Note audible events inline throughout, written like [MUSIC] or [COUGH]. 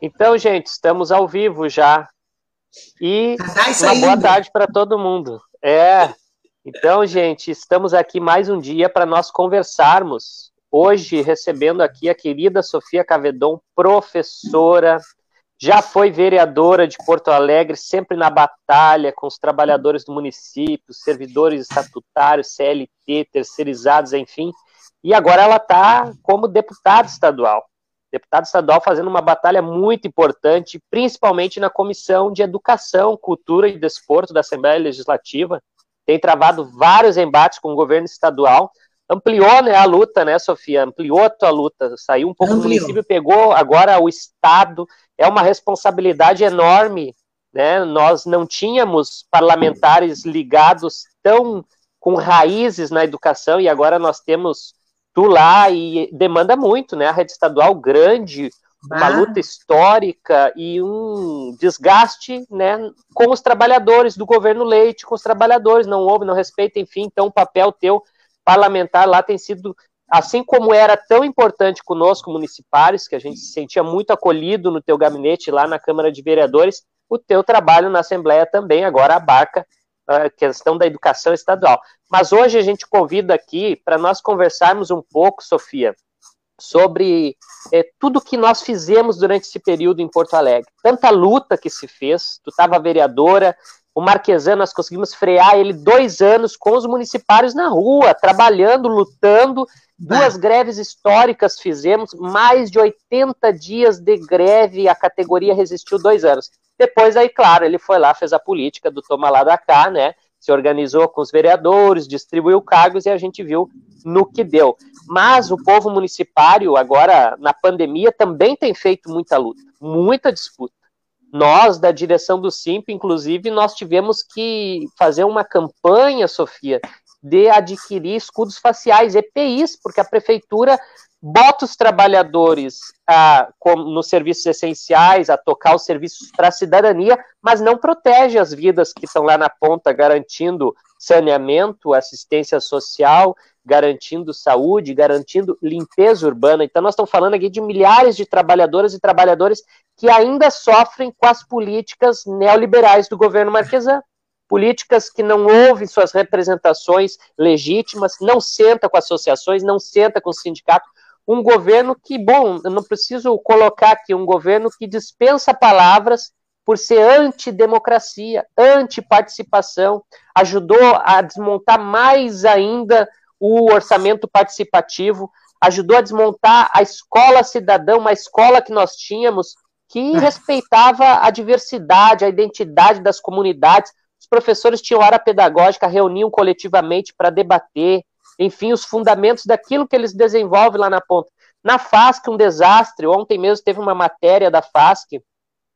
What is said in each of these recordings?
Então, gente, estamos ao vivo já. E uma boa tarde para todo mundo. É. Então, gente, estamos aqui mais um dia para nós conversarmos. Hoje, recebendo aqui a querida Sofia Cavedon, professora, já foi vereadora de Porto Alegre, sempre na batalha com os trabalhadores do município, servidores estatutários, CLT, terceirizados, enfim. E agora ela está como deputada estadual deputado estadual fazendo uma batalha muito importante, principalmente na Comissão de Educação, Cultura e Desporto da Assembleia Legislativa. Tem travado vários embates com o governo estadual. Ampliou né, a luta, né, Sofia? Ampliou a tua luta. Saiu um pouco Ampliou. do município, pegou agora o Estado. É uma responsabilidade enorme. Né? Nós não tínhamos parlamentares ligados tão com raízes na educação e agora nós temos tu lá e demanda muito, né? A rede estadual grande, uma luta histórica e um desgaste, né, com os trabalhadores do governo Leite, com os trabalhadores, não houve, não respeita, enfim, então o papel teu parlamentar lá tem sido assim como era tão importante conosco municipários, que a gente se sentia muito acolhido no teu gabinete lá na Câmara de Vereadores, o teu trabalho na Assembleia também agora abarca a questão da educação estadual. Mas hoje a gente convida aqui para nós conversarmos um pouco, Sofia, sobre é, tudo que nós fizemos durante esse período em Porto Alegre. Tanta luta que se fez, tu estava vereadora, o Marquesan, nós conseguimos frear ele dois anos com os municipários na rua, trabalhando, lutando. Duas greves históricas fizemos, mais de 80 dias de greve, a categoria resistiu dois anos. Depois, aí, claro, ele foi lá, fez a política do toma lá da cá, né? Se organizou com os vereadores, distribuiu cargos e a gente viu no que deu. Mas o povo municipário, agora, na pandemia, também tem feito muita luta, muita disputa. Nós, da direção do SIMP, inclusive, nós tivemos que fazer uma campanha, Sofia, de adquirir escudos faciais, EPIs, porque a prefeitura bota os trabalhadores ah, nos serviços essenciais, a tocar os serviços para a cidadania, mas não protege as vidas que estão lá na ponta, garantindo saneamento, assistência social, garantindo saúde, garantindo limpeza urbana. Então, nós estamos falando aqui de milhares de trabalhadoras e trabalhadores que ainda sofrem com as políticas neoliberais do governo Marquesan políticas que não ouvem suas representações legítimas, não senta com associações, não senta com o sindicato, um governo que, bom, eu não preciso colocar aqui, um governo que dispensa palavras por ser antidemocracia, antiparticipação, ajudou a desmontar mais ainda o orçamento participativo, ajudou a desmontar a escola cidadã, uma escola que nós tínhamos que [LAUGHS] respeitava a diversidade, a identidade das comunidades. Os professores tinham hora pedagógica, reuniam coletivamente para debater, enfim, os fundamentos daquilo que eles desenvolvem lá na ponta. Na FASC, um desastre. Ontem mesmo teve uma matéria da FASC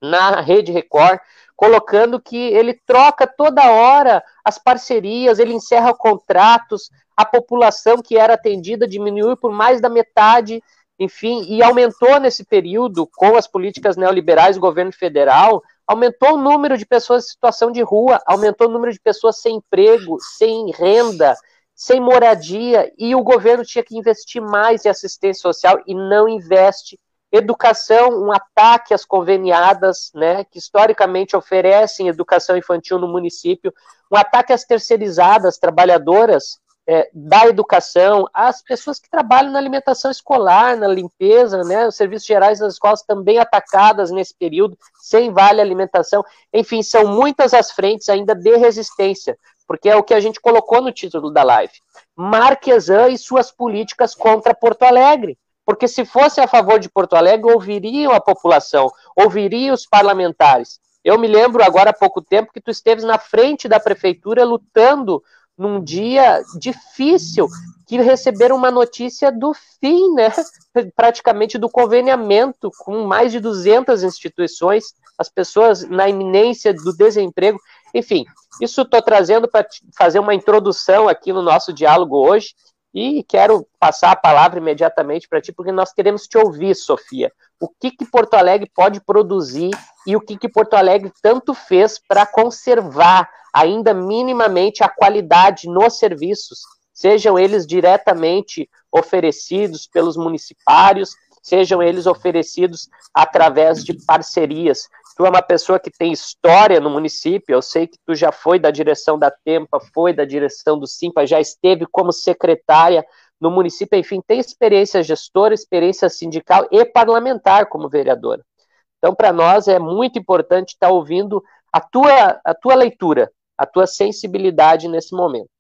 na Rede Record, colocando que ele troca toda hora as parcerias, ele encerra contratos, a população que era atendida diminuiu por mais da metade, enfim, e aumentou nesse período, com as políticas neoliberais do governo federal, aumentou o número de pessoas em situação de rua, aumentou o número de pessoas sem emprego, sem renda, sem moradia, e o governo tinha que investir mais em assistência social e não investe. Educação, um ataque às conveniadas, né, que historicamente oferecem educação infantil no município, um ataque às terceirizadas, trabalhadoras é, da educação, às pessoas que trabalham na alimentação escolar, na limpeza, né, os serviços gerais das escolas também atacadas nesse período, sem vale alimentação. Enfim, são muitas as frentes ainda de resistência porque é o que a gente colocou no título da live. Marquesan e suas políticas contra Porto Alegre. Porque se fosse a favor de Porto Alegre, ouviriam a população, ouviriam os parlamentares. Eu me lembro agora há pouco tempo que tu esteves na frente da prefeitura lutando num dia difícil, que receberam uma notícia do fim, né, [LAUGHS] praticamente do conveniamento com mais de 200 instituições, as pessoas na iminência do desemprego. Enfim, isso estou trazendo para fazer uma introdução aqui no nosso diálogo hoje e quero passar a palavra imediatamente para ti, porque nós queremos te ouvir, Sofia. O que, que Porto Alegre pode produzir e o que, que Porto Alegre tanto fez para conservar ainda minimamente a qualidade nos serviços, sejam eles diretamente oferecidos pelos municipários, sejam eles oferecidos através de parcerias. Tu é uma pessoa que tem história no município, eu sei que tu já foi da direção da Tempa, foi da direção do Simpa, já esteve como secretária no município, enfim, tem experiência gestora, experiência sindical e parlamentar como vereadora. Então, para nós é muito importante estar tá ouvindo a tua, a tua leitura, a tua sensibilidade nesse momento.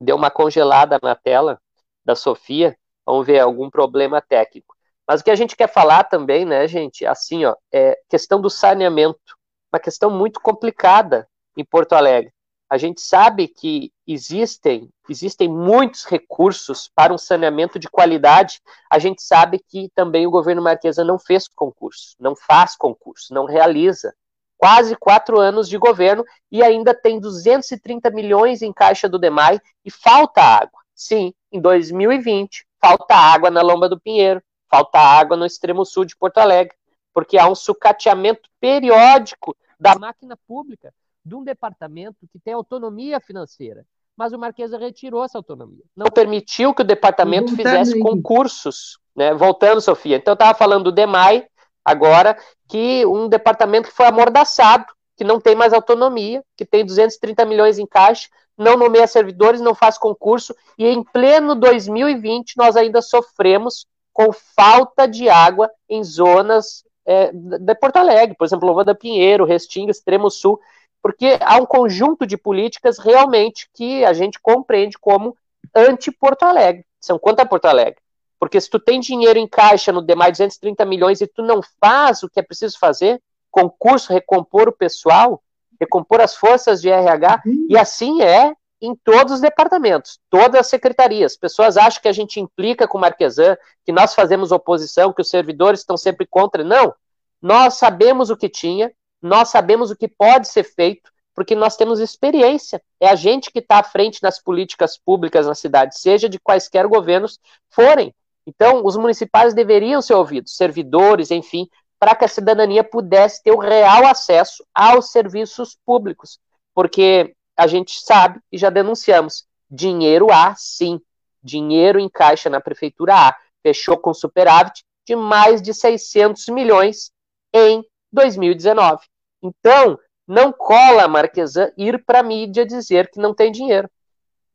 Deu uma congelada na tela da Sofia, vamos ver algum problema técnico. Mas o que a gente quer falar também, né, gente, assim, ó, é questão do saneamento, uma questão muito complicada em Porto Alegre. A gente sabe que existem, existem muitos recursos para um saneamento de qualidade. A gente sabe que também o governo Marquesa não fez concurso, não faz concurso, não realiza. Quase quatro anos de governo e ainda tem 230 milhões em caixa do DEMAI e falta água. Sim, em 2020, falta água na Lomba do Pinheiro, falta água no extremo sul de Porto Alegre, porque há um sucateamento periódico da máquina pública de um departamento que tem autonomia financeira. Mas o Marquesa retirou essa autonomia. Não permitiu que o departamento fizesse concursos. Né? Voltando, Sofia. Então, eu estava falando do DEMAI, agora, que um departamento que foi amordaçado, que não tem mais autonomia, que tem 230 milhões em caixa, não nomeia servidores, não faz concurso, e em pleno 2020 nós ainda sofremos com falta de água em zonas é, de Porto Alegre, por exemplo, Lova da Pinheiro, Restinga, Extremo Sul, porque há um conjunto de políticas realmente que a gente compreende como anti-Porto Alegre. São contra Porto Alegre. Porque se tu tem dinheiro em caixa no demais 230 milhões e tu não faz o que é preciso fazer, concurso, recompor o pessoal, recompor as forças de RH, e assim é em todos os departamentos, todas as secretarias. Pessoas acham que a gente implica com o Marquesan, que nós fazemos oposição, que os servidores estão sempre contra. Não. Nós sabemos o que tinha, nós sabemos o que pode ser feito, porque nós temos experiência. É a gente que está à frente nas políticas públicas na cidade, seja de quaisquer governos forem. Então, os municipais deveriam ser ouvidos, servidores, enfim, para que a cidadania pudesse ter o real acesso aos serviços públicos. Porque a gente sabe e já denunciamos. Dinheiro há, sim. Dinheiro em caixa na prefeitura há. Fechou com superávit de mais de 600 milhões em 2019. Então, não cola Marquesan ir para a mídia dizer que não tem dinheiro.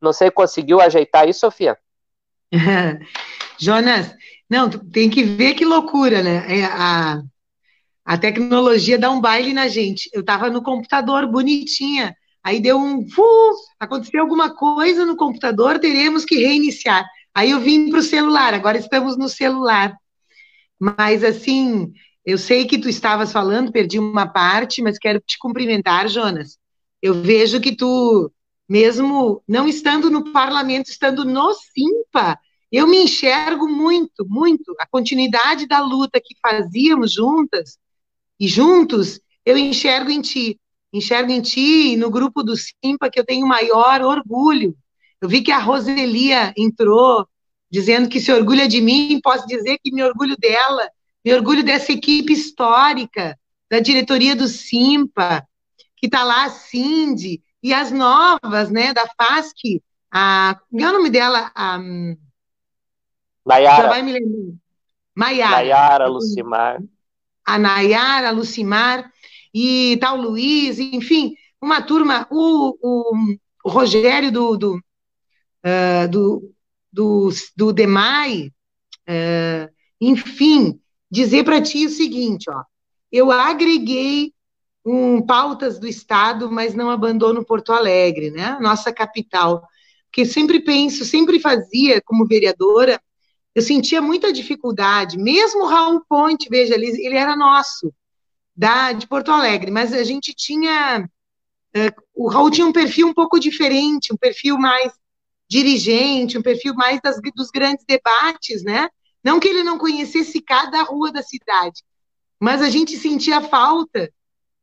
Não sei, conseguiu ajeitar isso, Sofia? [LAUGHS] Jonas, não, tem que ver que loucura, né? É, a, a tecnologia dá um baile na gente. Eu estava no computador bonitinha, Aí deu um. Uh, aconteceu alguma coisa no computador, teremos que reiniciar. Aí eu vim para o celular, agora estamos no celular. Mas assim, eu sei que tu estavas falando, perdi uma parte, mas quero te cumprimentar, Jonas. Eu vejo que tu, mesmo não estando no parlamento, estando no Simpa, eu me enxergo muito, muito. A continuidade da luta que fazíamos juntas e juntos, eu enxergo em ti enxergo em ti e no grupo do Simpa que eu tenho maior orgulho. Eu vi que a Roselia entrou dizendo que se orgulha de mim, posso dizer que me orgulho dela, me orgulho dessa equipe histórica, da diretoria do Simpa, que está lá a Cindy, e as novas, né, da FASC, a, qual é o nome dela? A, Nayara. Já vai me lembrar. Maiara. Nayara, Lucimar. A Nayara, Lucimar e tal Luiz, enfim, uma turma, o, o, o Rogério do, do, uh, do, do, do DEMAI, uh, enfim, dizer para ti o seguinte, ó, eu agreguei um, pautas do Estado, mas não abandono Porto Alegre, né, nossa capital, porque sempre penso, sempre fazia como vereadora, eu sentia muita dificuldade, mesmo o Raul Ponte, veja, ele, ele era nosso, da, de Porto Alegre, mas a gente tinha. Uh, o Raul tinha um perfil um pouco diferente, um perfil mais dirigente, um perfil mais das, dos grandes debates, né? Não que ele não conhecesse cada rua da cidade, mas a gente sentia falta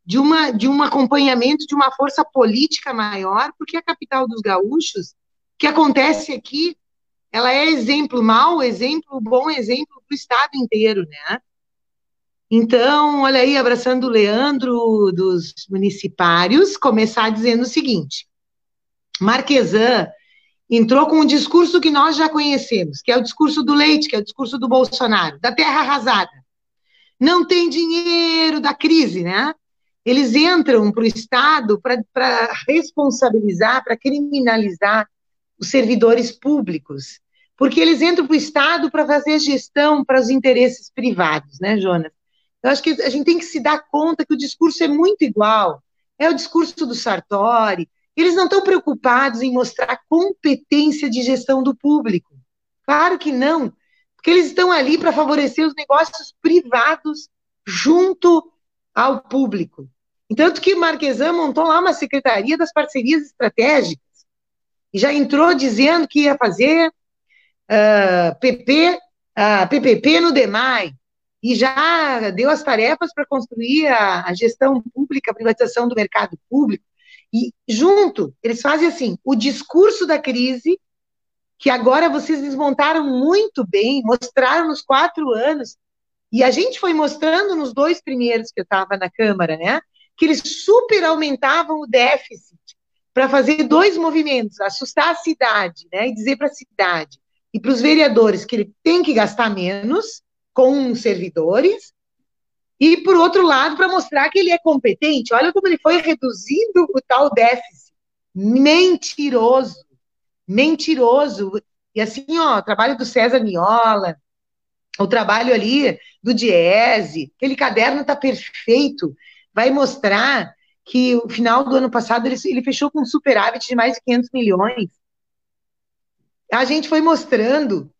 de, uma, de um acompanhamento, de uma força política maior, porque a capital dos gaúchos, que acontece aqui, ela é exemplo mau exemplo, bom exemplo para o estado inteiro, né? Então, olha aí, abraçando o Leandro dos municipários, começar dizendo o seguinte: Marquesan entrou com um discurso que nós já conhecemos, que é o discurso do leite, que é o discurso do Bolsonaro, da terra arrasada. Não tem dinheiro da crise, né? Eles entram para o Estado para responsabilizar, para criminalizar os servidores públicos, porque eles entram para o Estado para fazer gestão para os interesses privados, né, Jonas? Eu acho que a gente tem que se dar conta que o discurso é muito igual. É o discurso do Sartori, eles não estão preocupados em mostrar competência de gestão do público. Claro que não, porque eles estão ali para favorecer os negócios privados junto ao público. Entanto que Marquesan montou lá uma secretaria das parcerias estratégicas e já entrou dizendo que ia fazer uh, PP, uh, PPP no DEMAI e já deu as tarefas para construir a, a gestão pública, a privatização do mercado público. E junto, eles fazem assim, o discurso da crise, que agora vocês desmontaram muito bem, mostraram nos quatro anos, e a gente foi mostrando nos dois primeiros que eu estava na Câmara, né? Que eles super aumentavam o déficit para fazer dois movimentos, assustar a cidade, né? E dizer para a cidade e para os vereadores que ele tem que gastar menos com servidores e, por outro lado, para mostrar que ele é competente, olha como ele foi reduzindo o tal déficit. Mentiroso. Mentiroso. E assim, ó, o trabalho do César Miola, o trabalho ali do Diese, aquele caderno está perfeito, vai mostrar que o final do ano passado ele, ele fechou com um superávit de mais de 500 milhões. A gente foi mostrando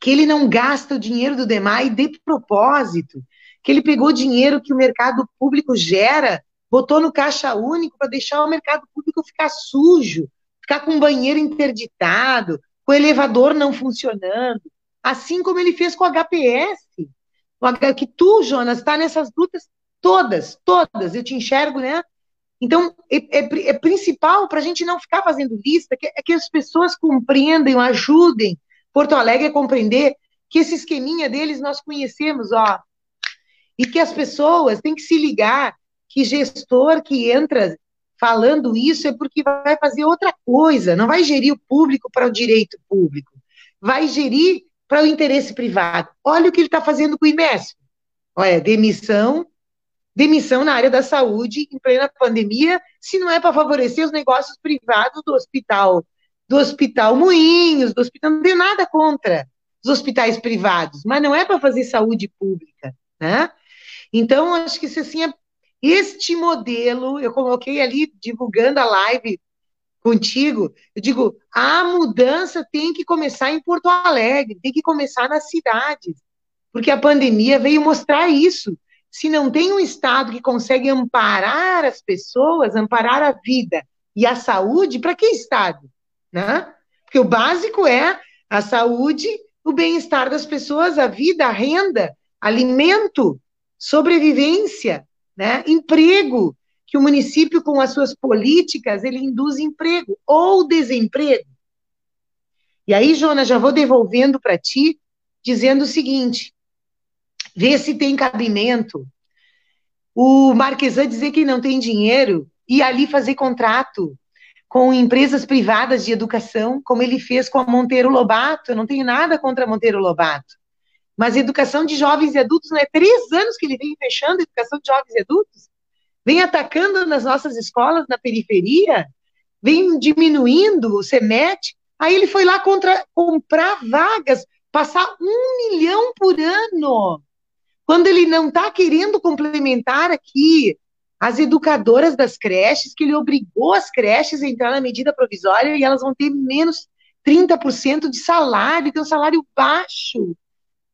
que ele não gasta o dinheiro do DEMAI de propósito, que ele pegou dinheiro que o mercado público gera, botou no caixa único para deixar o mercado público ficar sujo, ficar com o banheiro interditado, com o elevador não funcionando, assim como ele fez com o HPS. Que tu, Jonas, está nessas lutas todas, todas, eu te enxergo, né? Então, é, é, é principal para a gente não ficar fazendo lista, que, é que as pessoas compreendam, ajudem Porto Alegre a compreender que esse esqueminha deles nós conhecemos, ó, e que as pessoas têm que se ligar que gestor que entra falando isso é porque vai fazer outra coisa, não vai gerir o público para o direito público, vai gerir para o interesse privado. Olha o que ele está fazendo com o IMES. Olha, demissão, demissão na área da saúde em plena pandemia, se não é para favorecer os negócios privados do hospital, do hospital Moinhos, do hospital, não tem nada contra os hospitais privados, mas não é para fazer saúde pública, né? Então, acho que assim, é, este modelo, eu coloquei ali divulgando a live contigo, eu digo, a mudança tem que começar em Porto Alegre, tem que começar nas cidades, porque a pandemia veio mostrar isso. Se não tem um Estado que consegue amparar as pessoas, amparar a vida e a saúde, para que Estado? Né? Porque o básico é a saúde, o bem-estar das pessoas, a vida, a renda, alimento, sobrevivência, né? emprego, que o município, com as suas políticas, ele induz emprego ou desemprego. E aí, Jonas, já vou devolvendo para ti, dizendo o seguinte: vê se tem cabimento. O Marquesan dizer que não tem dinheiro e ali fazer contrato com empresas privadas de educação, como ele fez com a Monteiro Lobato. Eu não tenho nada contra Monteiro Lobato. Mas educação de jovens e adultos não é três anos que ele vem fechando educação de jovens e adultos? Vem atacando nas nossas escolas na periferia? Vem diminuindo o CEMET? Aí ele foi lá contra, comprar vagas, passar um milhão por ano. Quando ele não está querendo complementar aqui as educadoras das creches, que ele obrigou as creches a entrar na medida provisória e elas vão ter menos 30% de salário, tem um salário baixo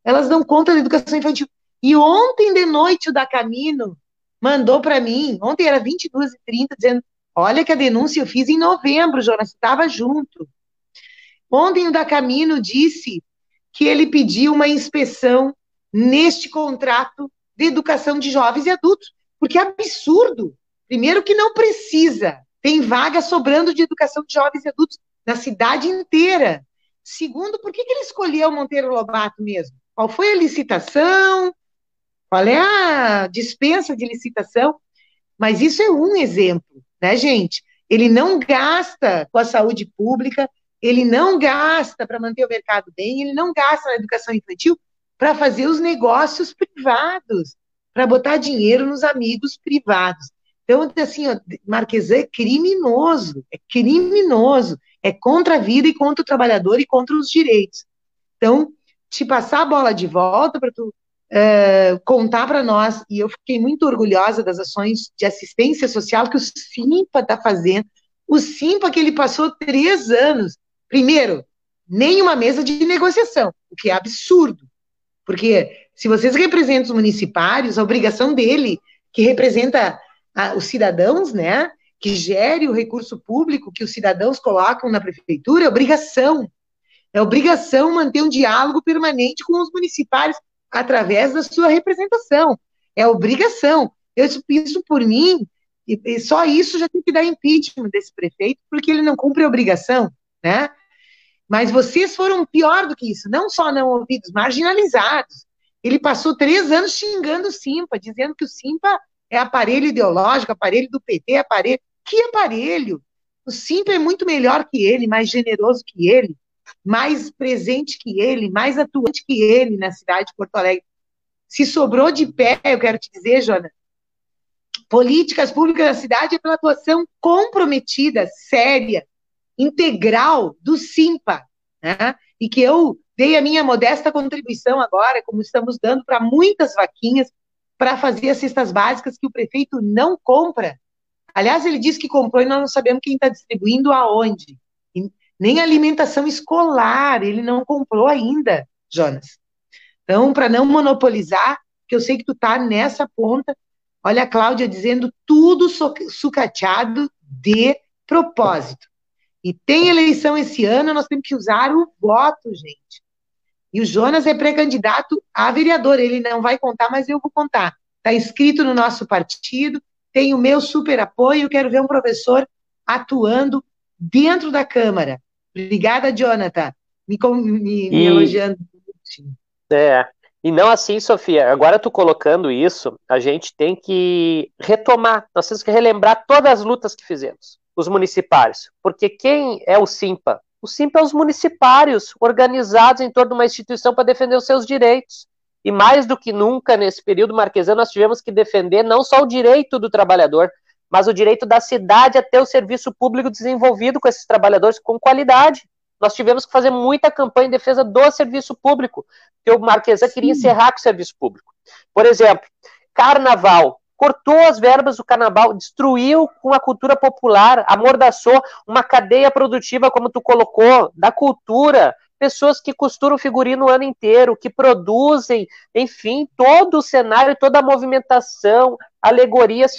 elas dão conta da educação infantil. E ontem de noite o da Camino mandou para mim, ontem era 22h30, dizendo: Olha que a denúncia eu fiz em novembro, Jonas, estava junto. Ontem o da Camino disse que ele pediu uma inspeção neste contrato de educação de jovens e adultos, porque é absurdo. Primeiro, que não precisa, tem vaga sobrando de educação de jovens e adultos na cidade inteira. Segundo, por que, que ele escolheu Monteiro Lobato mesmo? Qual foi a licitação? Qual é a dispensa de licitação? Mas isso é um exemplo, né, gente? Ele não gasta com a saúde pública, ele não gasta para manter o mercado bem, ele não gasta na educação infantil para fazer os negócios privados, para botar dinheiro nos amigos privados. Então, assim, ó, Marquesan é criminoso, é criminoso, é contra a vida e contra o trabalhador e contra os direitos. Então, te passar a bola de volta para tu uh, contar para nós, e eu fiquei muito orgulhosa das ações de assistência social que o Simpa está fazendo. O Simpa que ele passou três anos, primeiro, nenhuma mesa de negociação, o que é absurdo, porque se vocês representam os municipários, a obrigação dele, que representa a, os cidadãos, né, que gere o recurso público que os cidadãos colocam na prefeitura, é obrigação. É obrigação manter um diálogo permanente com os municipários através da sua representação. É obrigação. Eu isso por mim, e, e só isso já tem que dar impeachment desse prefeito, porque ele não cumpre a obrigação, né? Mas vocês foram pior do que isso, não só não ouvidos, marginalizados. Ele passou três anos xingando o Simpa, dizendo que o Simpa é aparelho ideológico, aparelho do PT, aparelho. Que aparelho? O Simpa é muito melhor que ele, mais generoso que ele, mais presente que ele, mais atuante que ele na cidade de Porto Alegre. Se sobrou de pé, eu quero te dizer, Jona, políticas públicas da cidade é pela atuação comprometida, séria, integral do Simpa, né? E que eu dei a minha modesta contribuição agora, como estamos dando para muitas vaquinhas, para fazer as cestas básicas que o prefeito não compra. Aliás, ele disse que comprou e nós não sabemos quem está distribuindo aonde. Nem alimentação escolar ele não comprou ainda, Jonas. Então, para não monopolizar, que eu sei que tu está nessa ponta, olha a Cláudia dizendo tudo sucateado de propósito. E tem eleição esse ano, nós temos que usar o voto, gente. E o Jonas é pré-candidato a vereador, ele não vai contar, mas eu vou contar. Está inscrito no nosso partido, tem o meu super apoio, quero ver um professor atuando dentro da Câmara. Obrigada, Jonathan, me, me, me elogiando. É, e não assim, Sofia. Agora tu colocando isso, a gente tem que retomar, nós temos que relembrar todas as lutas que fizemos os municipários. Porque quem é o SIMPA? O SIMPA é os municipários organizados em torno de uma instituição para defender os seus direitos. E mais do que nunca, nesse período marquesano, nós tivemos que defender não só o direito do trabalhador, mas o direito da cidade a ter o serviço público desenvolvido com esses trabalhadores com qualidade. Nós tivemos que fazer muita campanha em defesa do serviço público, porque o Marquesã queria encerrar com o serviço público. Por exemplo, carnaval cortou as verbas do carnaval, destruiu com a cultura popular, amordaçou uma cadeia produtiva, como tu colocou, da cultura, pessoas que costuram figurino o ano inteiro, que produzem, enfim, todo o cenário, toda a movimentação, alegorias,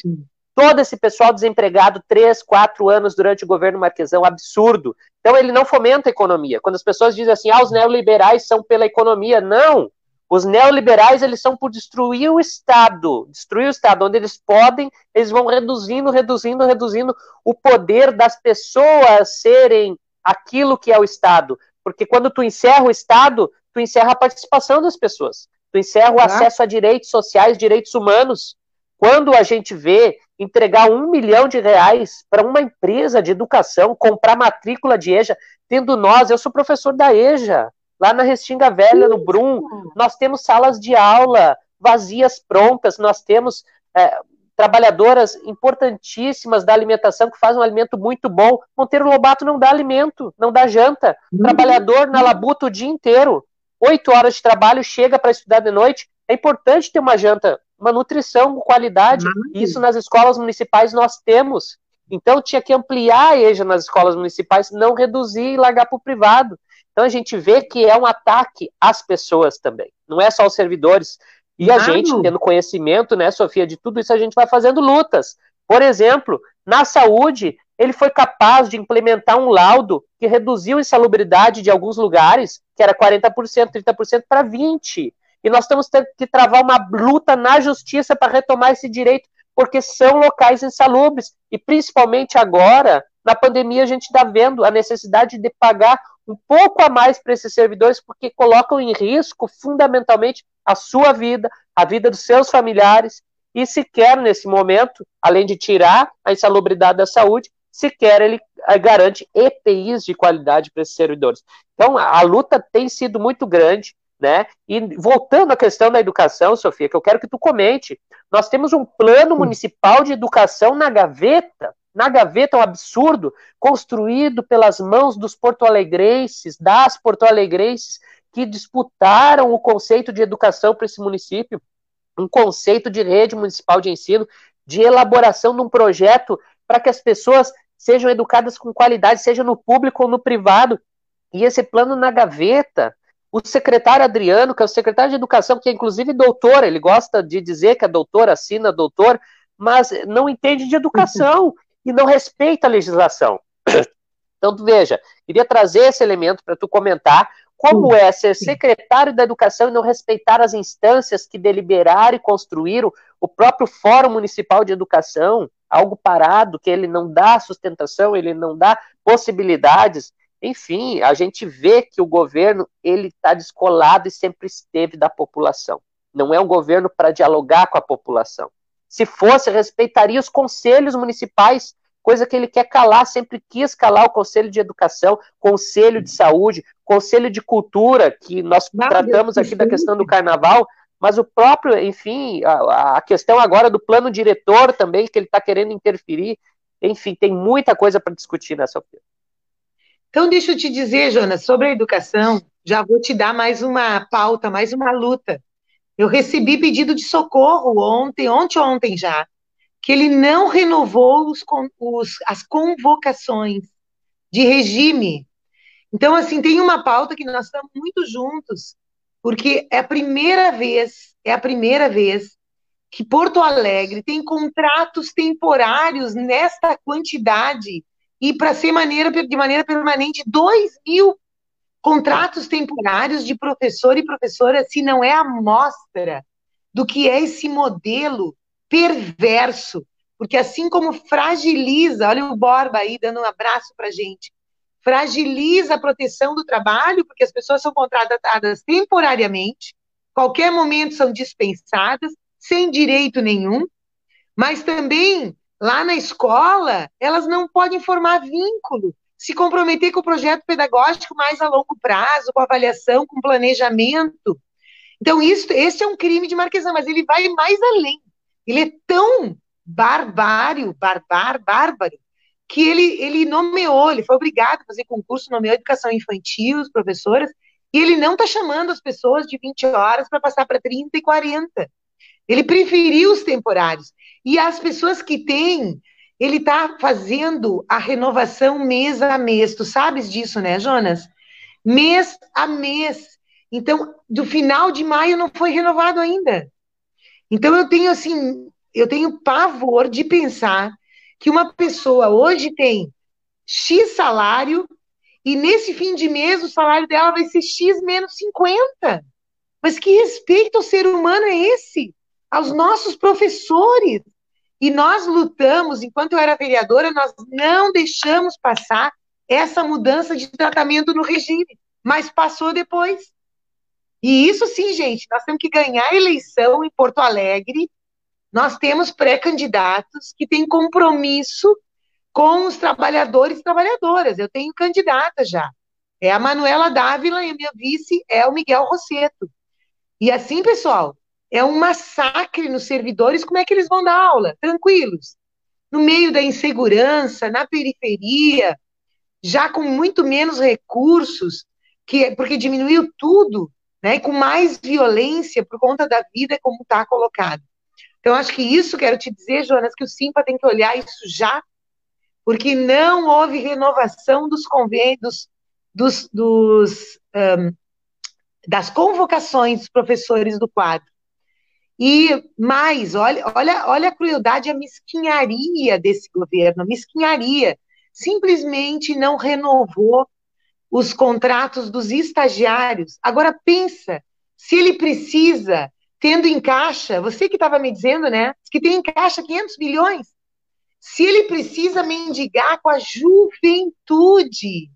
todo esse pessoal desempregado três, quatro anos durante o governo Marquesão, absurdo. Então ele não fomenta a economia. Quando as pessoas dizem assim, ah, os neoliberais são pela economia, não. Os neoliberais, eles são por destruir o Estado, destruir o Estado, onde eles podem, eles vão reduzindo, reduzindo, reduzindo o poder das pessoas serem aquilo que é o Estado. Porque quando tu encerra o Estado, tu encerra a participação das pessoas, tu encerra o acesso a direitos sociais, direitos humanos. Quando a gente vê entregar um milhão de reais para uma empresa de educação, comprar matrícula de EJA, tendo nós, eu sou professor da EJA, Lá na Restinga Velha, no Brum, nós temos salas de aula vazias, prontas, nós temos é, trabalhadoras importantíssimas da alimentação que fazem um alimento muito bom. Monteiro Lobato não dá alimento, não dá janta. Uhum. Trabalhador na labuta o dia inteiro, oito horas de trabalho, chega para estudar de noite. É importante ter uma janta, uma nutrição com qualidade. Uhum. Isso nas escolas municipais nós temos. Então tinha que ampliar a EJA nas escolas municipais, não reduzir e largar para o privado. Então a gente vê que é um ataque às pessoas também, não é só os servidores. E a gente, tendo conhecimento, né, Sofia, de tudo isso, a gente vai fazendo lutas. Por exemplo, na saúde, ele foi capaz de implementar um laudo que reduziu a insalubridade de alguns lugares, que era 40%, 30%, para 20%. E nós temos que travar uma luta na justiça para retomar esse direito, porque são locais insalubres. E principalmente agora, na pandemia, a gente está vendo a necessidade de pagar um pouco a mais para esses servidores, porque colocam em risco, fundamentalmente, a sua vida, a vida dos seus familiares, e sequer nesse momento, além de tirar a insalubridade da saúde, sequer ele eh, garante EPIs de qualidade para esses servidores. Então, a, a luta tem sido muito grande, né? E voltando à questão da educação, Sofia, que eu quero que tu comente, nós temos um plano municipal de educação na gaveta, na gaveta, um absurdo, construído pelas mãos dos porto-alegrenses, das porto-alegrenses, que disputaram o conceito de educação para esse município, um conceito de rede municipal de ensino, de elaboração de um projeto para que as pessoas sejam educadas com qualidade, seja no público ou no privado. E esse plano na gaveta, o secretário Adriano, que é o secretário de Educação, que é inclusive doutor, ele gosta de dizer que é doutor, assina doutor, mas não entende de educação e não respeita a legislação. [CLEARS THROAT] Então, tu veja, queria trazer esse elemento para tu comentar como é ser secretário da Educação e não respeitar as instâncias que deliberaram e construíram o próprio Fórum Municipal de Educação, algo parado, que ele não dá sustentação, ele não dá possibilidades. Enfim, a gente vê que o governo ele está descolado e sempre esteve da população. Não é um governo para dialogar com a população. Se fosse, respeitaria os conselhos municipais coisa que ele quer calar, sempre quis calar o Conselho de Educação, Conselho de Saúde, Conselho de Cultura, que nós tratamos aqui da questão do carnaval, mas o próprio, enfim, a, a questão agora do plano diretor também, que ele está querendo interferir, enfim, tem muita coisa para discutir nessa opinião. Então, deixa eu te dizer, Jonas, sobre a educação, já vou te dar mais uma pauta, mais uma luta. Eu recebi pedido de socorro ontem, ontem ontem já, que ele não renovou os, os, as convocações de regime. Então, assim, tem uma pauta que nós estamos muito juntos, porque é a primeira vez, é a primeira vez que Porto Alegre tem contratos temporários nesta quantidade e para ser maneira, de maneira permanente 2 mil contratos temporários de professor e professora, se não é a mostra do que é esse modelo perverso, porque assim como fragiliza, olha o Borba aí dando um abraço para gente, fragiliza a proteção do trabalho, porque as pessoas são contratadas temporariamente, qualquer momento são dispensadas, sem direito nenhum, mas também lá na escola elas não podem formar vínculo, se comprometer com o projeto pedagógico mais a longo prazo, com avaliação, com planejamento. Então, isso, esse é um crime de marquesão, mas ele vai mais além. Ele é tão barbário, barbar, bárbaro, que ele, ele nomeou, ele foi obrigado a fazer concurso, nomeou educação infantil, os professores, e ele não está chamando as pessoas de 20 horas para passar para 30 e 40. Ele preferiu os temporários. E as pessoas que têm, ele está fazendo a renovação mês a mês. Tu sabes disso, né, Jonas? Mês a mês. Então, do final de maio não foi renovado ainda. Então eu tenho assim, eu tenho pavor de pensar que uma pessoa hoje tem X salário e nesse fim de mês o salário dela vai ser X menos 50. Mas que respeito ao ser humano é esse? Aos nossos professores. E nós lutamos, enquanto eu era vereadora, nós não deixamos passar essa mudança de tratamento no regime, mas passou depois. E isso sim, gente, nós temos que ganhar a eleição em Porto Alegre. Nós temos pré-candidatos que têm compromisso com os trabalhadores e trabalhadoras. Eu tenho candidata já. É a Manuela Dávila e a minha vice é o Miguel Rosseto. E assim, pessoal, é um massacre nos servidores. Como é que eles vão dar aula? Tranquilos. No meio da insegurança, na periferia, já com muito menos recursos, que porque diminuiu tudo né, com mais violência por conta da vida como está colocado. Então, acho que isso, quero te dizer, Jonas, que o Simpa tem que olhar isso já, porque não houve renovação dos convênios, dos, dos um, das convocações dos professores do quadro. E mais, olha, olha, olha a crueldade, a mesquinharia desse governo, mesquinharia. Simplesmente não renovou os contratos dos estagiários. Agora pensa, se ele precisa, tendo em caixa, você que estava me dizendo, né, que tem em caixa 500 milhões, se ele precisa mendigar com a juventude,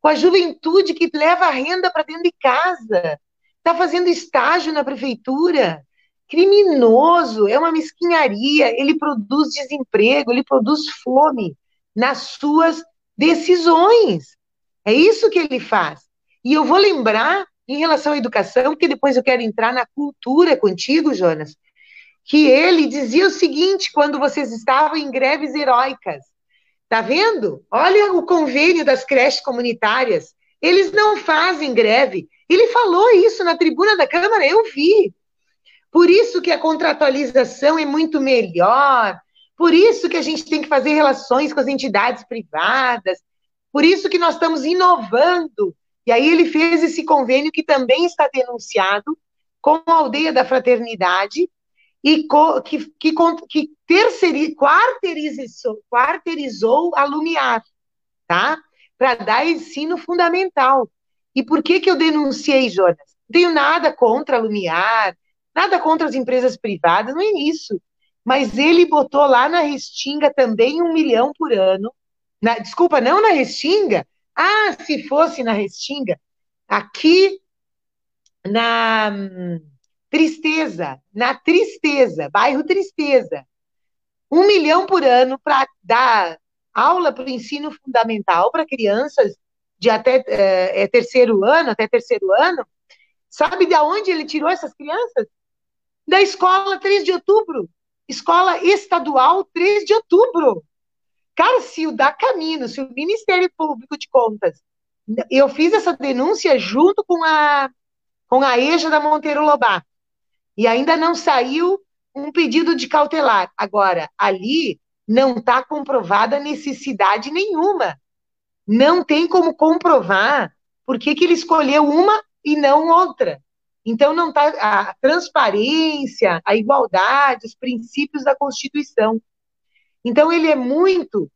com a juventude que leva a renda para dentro de casa, está fazendo estágio na prefeitura, criminoso, é uma mesquinharia, ele produz desemprego, ele produz fome. nas suas decisões. É isso que ele faz. E eu vou lembrar, em relação à educação, porque depois eu quero entrar na cultura contigo, Jonas, que ele dizia o seguinte quando vocês estavam em greves heróicas. Tá vendo? Olha o convênio das creches comunitárias. Eles não fazem greve. Ele falou isso na tribuna da Câmara, eu vi. Por isso que a contratualização é muito melhor, por isso que a gente tem que fazer relações com as entidades privadas, por isso que nós estamos inovando. E aí ele fez esse convênio que também está denunciado com a Aldeia da Fraternidade e que, que, que terceiri, quarteirizou, a Lumiar, tá? Para dar ensino fundamental. E por que, que eu denunciei, Jonas? Não tenho nada contra a Lumiar, nada contra as empresas privadas, não é isso. Mas ele botou lá na Restinga também um milhão por ano. Na, desculpa, não na Restinga? Ah, se fosse na Restinga, aqui na hum, Tristeza, na Tristeza, bairro Tristeza. Um milhão por ano para dar aula para o ensino fundamental para crianças de até é, é, terceiro ano, até terceiro ano. Sabe de onde ele tirou essas crianças? Da escola 3 de outubro. Escola estadual 3 de outubro. Cara, se o da Camino, se o Ministério Público de Contas, eu fiz essa denúncia junto com a, com a EJA da Monteiro Lobato. E ainda não saiu um pedido de cautelar. Agora, ali não está comprovada necessidade nenhuma. Não tem como comprovar por que, que ele escolheu uma e não outra. Então, não está a transparência, a igualdade, os princípios da Constituição. Então, ele é muito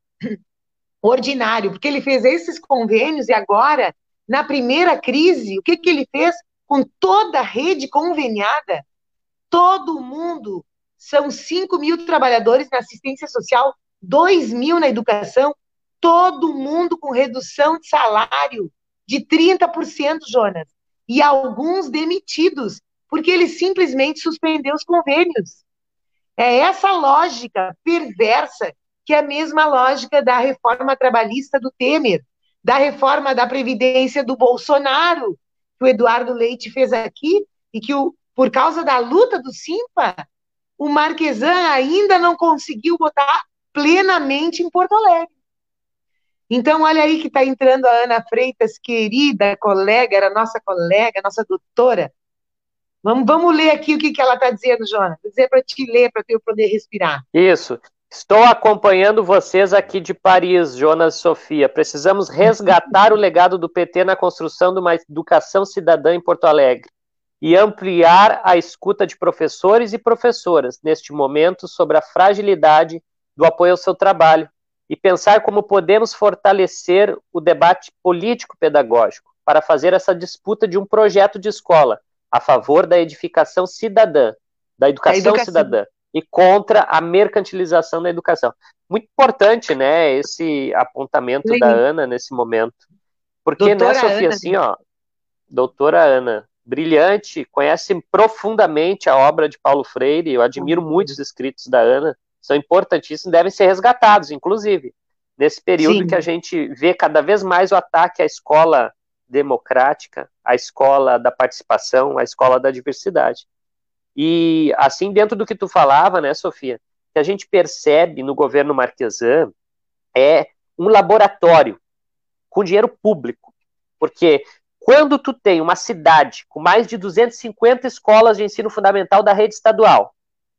ordinário, porque ele fez esses convênios e agora, na primeira crise, o que, que ele fez com toda a rede conveniada? todo mundo. São 5 mil trabalhadores na assistência social, 2 mil na educação, todo mundo com redução de salário de 30%, Jonas. E alguns demitidos, porque ele simplesmente suspendeu os convênios. É essa lógica perversa que é a mesma lógica da reforma trabalhista do Temer, da reforma da Previdência do Bolsonaro, que o Eduardo Leite fez aqui, e que o por causa da luta do Simpa, o Marquesan ainda não conseguiu botar plenamente em Porto Alegre. Então, olha aí que está entrando a Ana Freitas, querida colega, era nossa colega, nossa doutora. Vamos, vamos ler aqui o que, que ela está dizendo, Jonas. Vou dizer para te ler, para eu poder respirar. Isso. Estou acompanhando vocês aqui de Paris, Jonas e Sofia. Precisamos resgatar o legado do PT na construção de uma educação cidadã em Porto Alegre e ampliar a escuta de professores e professoras neste momento sobre a fragilidade do apoio ao seu trabalho e pensar como podemos fortalecer o debate político-pedagógico para fazer essa disputa de um projeto de escola a favor da edificação cidadã, da educação, educação. cidadã e contra a mercantilização da educação. Muito importante, né, esse apontamento Sim. da Ana nesse momento. Porque, doutora né, Sofia, Ana, assim, ó, doutora Ana, brilhante, conhece profundamente a obra de Paulo Freire, eu admiro muito os escritos da Ana, são importantíssimos, devem ser resgatados, inclusive, nesse período Sim. que a gente vê cada vez mais o ataque à escola democrática, à escola da participação, à escola da diversidade. E assim, dentro do que tu falava, né, Sofia, que a gente percebe no governo Marquesan é um laboratório com dinheiro público, porque quando tu tem uma cidade com mais de 250 escolas de ensino fundamental da rede estadual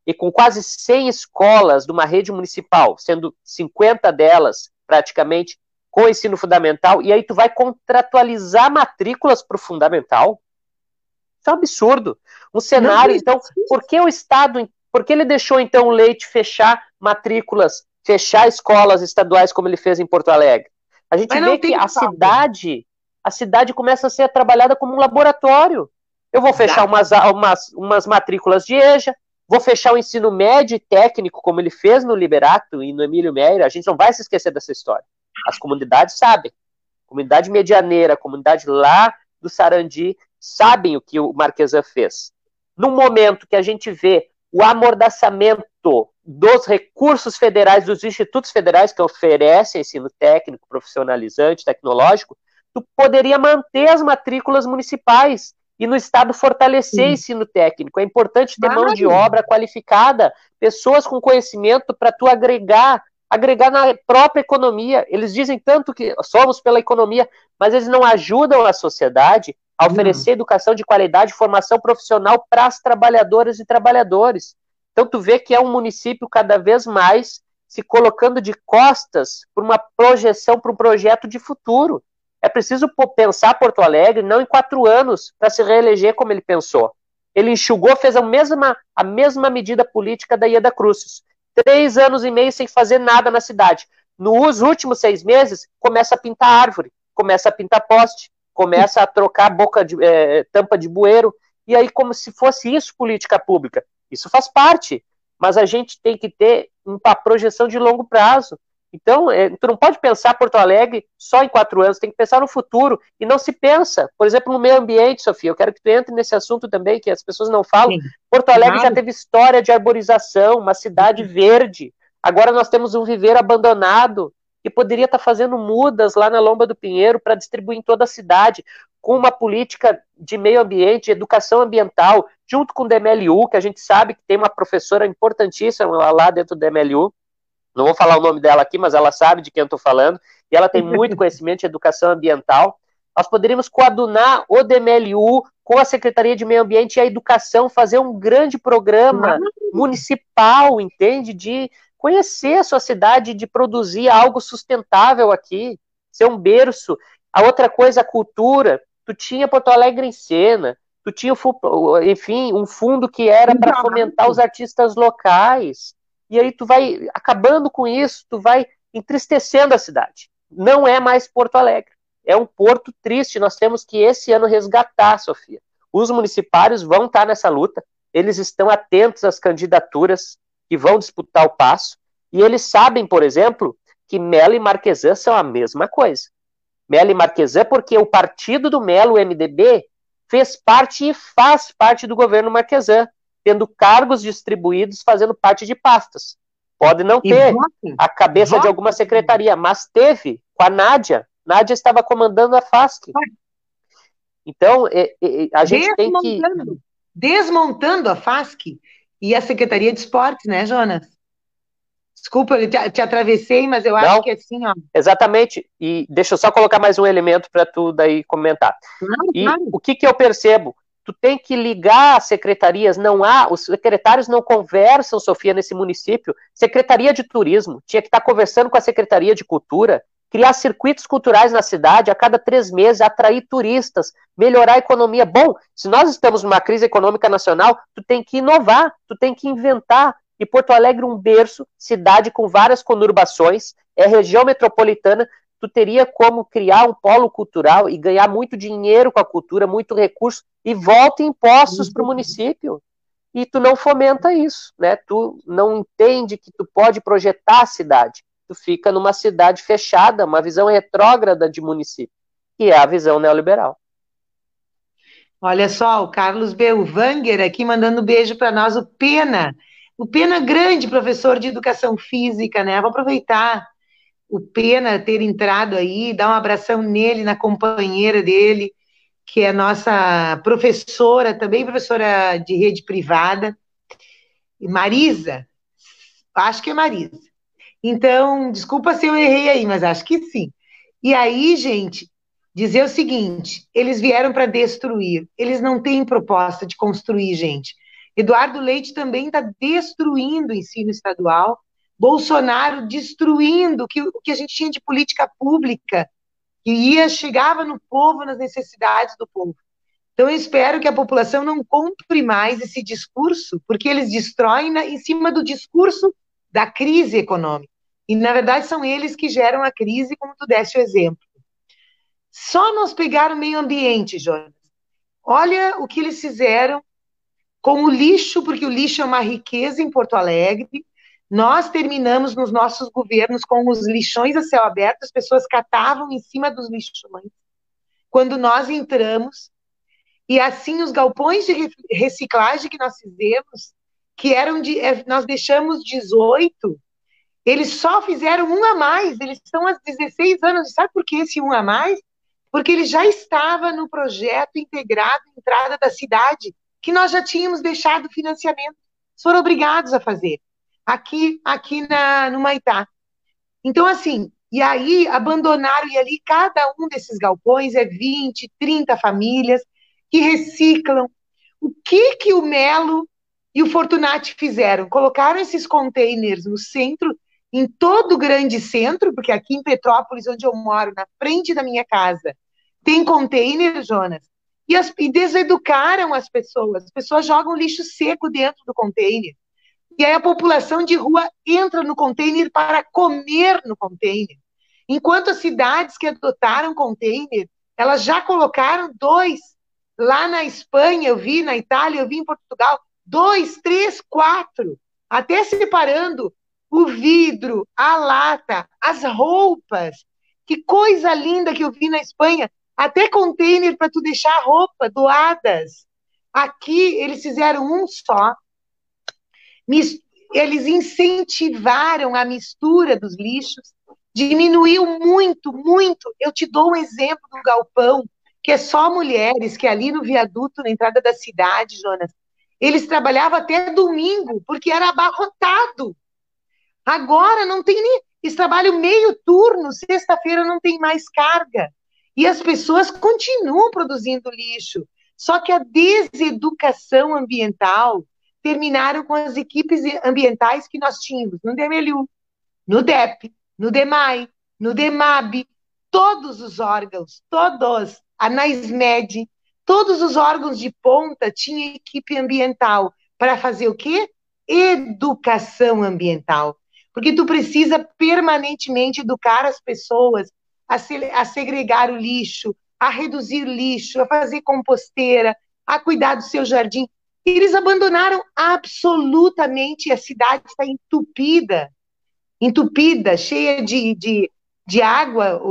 e com quase 100 escolas de uma rede municipal, sendo 50 delas praticamente com ensino fundamental, e aí tu vai contratualizar matrículas para o fundamental? Isso é um absurdo. Um cenário, então, por que o Estado, por que ele deixou então o Leite fechar matrículas, fechar escolas estaduais como ele fez em Porto Alegre? A gente vê que a cidade a cidade começa a ser trabalhada como um laboratório. Eu vou fechar umas, umas, umas matrículas de EJA, vou fechar o ensino médio e técnico, como ele fez no Liberato e no Emílio Meira. A gente não vai se esquecer dessa história. As comunidades sabem. Comunidade medianeira, comunidade lá do Sarandi, sabem o que o Marquesan fez. No momento que a gente vê o amordaçamento dos recursos federais, dos institutos federais que oferecem ensino técnico, profissionalizante, tecnológico, tu poderia manter as matrículas municipais e no Estado fortalecer Sim. ensino técnico. É importante ter mão de obra qualificada, pessoas com conhecimento para tu agregar, agregar na própria economia. Eles dizem tanto que somos pela economia, mas eles não ajudam a sociedade a oferecer educação de qualidade, formação profissional para as trabalhadoras e trabalhadores. Então tu vê que é um município cada vez mais se colocando de costas para uma projeção, para um projeto de futuro. É preciso pensar Porto Alegre não em quatro anos para se reeleger como ele pensou. Ele enxugou, fez a mesma, a mesma medida política da Ieda Cruzes. Três anos e meio sem fazer nada na cidade. Nos últimos seis meses, começa a pintar árvore, começa a pintar poste, começa a trocar boca de, é, tampa de bueiro, e aí como se fosse isso política pública. Isso faz parte, mas a gente tem que ter uma projeção de longo prazo. Então, é, tu não pode pensar Porto Alegre só em quatro anos, tem que pensar no futuro e não se pensa, por exemplo, no meio ambiente, Sofia. Eu quero que tu entre nesse assunto também, que as pessoas não falam. Sim. Porto Alegre claro. já teve história de arborização, uma cidade verde. Agora nós temos um viveiro abandonado que poderia estar fazendo mudas lá na Lomba do Pinheiro para distribuir em toda a cidade, com uma política de meio ambiente, educação ambiental, junto com o DMLU, que a gente sabe que tem uma professora importantíssima lá dentro do DMLU, não vou falar o nome dela aqui, mas ela sabe de quem eu estou falando, e ela tem muito [LAUGHS] conhecimento de educação ambiental. Nós poderíamos coadunar o DMLU com a Secretaria de Meio Ambiente e a Educação, fazer um grande programa municipal, entende? De conhecer a sua cidade, de produzir algo sustentável aqui, ser um berço. A outra coisa, a cultura. Tu tinha Porto Alegre em cena, tu tinha, enfim, um fundo que era para fomentar os artistas locais e aí tu vai acabando com isso, tu vai entristecendo a cidade. Não é mais Porto Alegre. É um porto triste. Nós temos que esse ano resgatar, Sofia. Os municipários vão estar nessa luta. Eles estão atentos às candidaturas que vão disputar o passo. E eles sabem, por exemplo, que Melo e Marquesan são a mesma coisa. Melo e Marquesan, porque o partido do Melo, o MDB, fez parte e faz parte do governo Marquesan tendo cargos distribuídos fazendo parte de pastas. Pode não ter a cabeça de alguma secretaria, mas teve com a Nádia. Nádia estava comandando a FASC. Então, é, é, a gente tem que. Desmontando a FASC e a Secretaria de Esportes, né, Jonas? Desculpa, eu te, te atravessei, mas eu acho que é assim, ó. Exatamente. E deixa eu só colocar mais um elemento para tu daí comentar. Claro, e claro. o que, que eu percebo? Tu tem que ligar as secretarias, não há, os secretários não conversam, Sofia, nesse município. Secretaria de Turismo tinha que estar conversando com a Secretaria de Cultura, criar circuitos culturais na cidade a cada três meses, atrair turistas, melhorar a economia. Bom, se nós estamos numa crise econômica nacional, tu tem que inovar, tu tem que inventar. E Porto Alegre, um berço, cidade com várias conurbações, é região metropolitana, tu teria como criar um polo cultural e ganhar muito dinheiro com a cultura, muito recurso, e volta impostos para o município. E tu não fomenta isso, né? Tu não entende que tu pode projetar a cidade. Tu fica numa cidade fechada, uma visão retrógrada de município, que é a visão neoliberal. Olha só, o Carlos Belvanger aqui mandando um beijo para nós, o Pena. O Pena grande professor de educação física, né? Vou aproveitar o Pena ter entrado aí, dar um abração nele, na companheira dele, que é nossa professora, também professora de rede privada, Marisa, acho que é Marisa. Então, desculpa se eu errei aí, mas acho que sim. E aí, gente, dizer o seguinte: eles vieram para destruir, eles não têm proposta de construir, gente. Eduardo Leite também está destruindo o ensino estadual, Bolsonaro destruindo o que, o que a gente tinha de política pública, que ia, chegava no povo, nas necessidades do povo. Então, eu espero que a população não compre mais esse discurso, porque eles destroem na, em cima do discurso da crise econômica. E, na verdade, são eles que geram a crise, como tu deste o exemplo. Só nós pegar o meio ambiente, Jonas. Olha o que eles fizeram com o lixo, porque o lixo é uma riqueza em Porto Alegre, nós terminamos nos nossos governos com os lixões a céu aberto, as pessoas catavam em cima dos lixões. Quando nós entramos, e assim os galpões de reciclagem que nós fizemos, que eram de. É, nós deixamos 18, eles só fizeram um a mais, eles estão há 16 anos. Sabe por que esse um a mais? Porque ele já estava no projeto integrado entrada da cidade, que nós já tínhamos deixado financiamento. Foram obrigados a fazer aqui, aqui na, no Maitá. Então, assim, e aí abandonaram, e ali cada um desses galpões é 20, 30 famílias que reciclam. O que que o Melo e o Fortunati fizeram? Colocaram esses containers no centro, em todo o grande centro, porque aqui em Petrópolis, onde eu moro, na frente da minha casa, tem container, Jonas, e, as, e deseducaram as pessoas. As pessoas jogam lixo seco dentro do container. E aí a população de rua entra no container para comer no container. Enquanto as cidades que adotaram container, elas já colocaram dois. Lá na Espanha, eu vi, na Itália, eu vi em Portugal, dois, três, quatro. Até separando o vidro, a lata, as roupas. Que coisa linda que eu vi na Espanha. Até container para tu deixar roupa doadas. Aqui eles fizeram um só, eles incentivaram a mistura dos lixos, diminuiu muito, muito. Eu te dou um exemplo do galpão, que é só mulheres, que é ali no viaduto, na entrada da cidade, Jonas, eles trabalhavam até domingo, porque era abarrotado. Agora não tem nem. Eles trabalham meio turno, sexta-feira não tem mais carga. E as pessoas continuam produzindo lixo. Só que a deseducação ambiental, terminaram com as equipes ambientais que nós tínhamos no DMLU, no DEP, no DEMAI, no DEMAB, todos os órgãos, todos, a NAISMED, todos os órgãos de ponta tinham equipe ambiental para fazer o quê? Educação ambiental. Porque tu precisa permanentemente educar as pessoas a, se, a segregar o lixo, a reduzir lixo, a fazer composteira, a cuidar do seu jardim. Eles abandonaram absolutamente, a cidade está entupida, entupida, cheia de, de, de água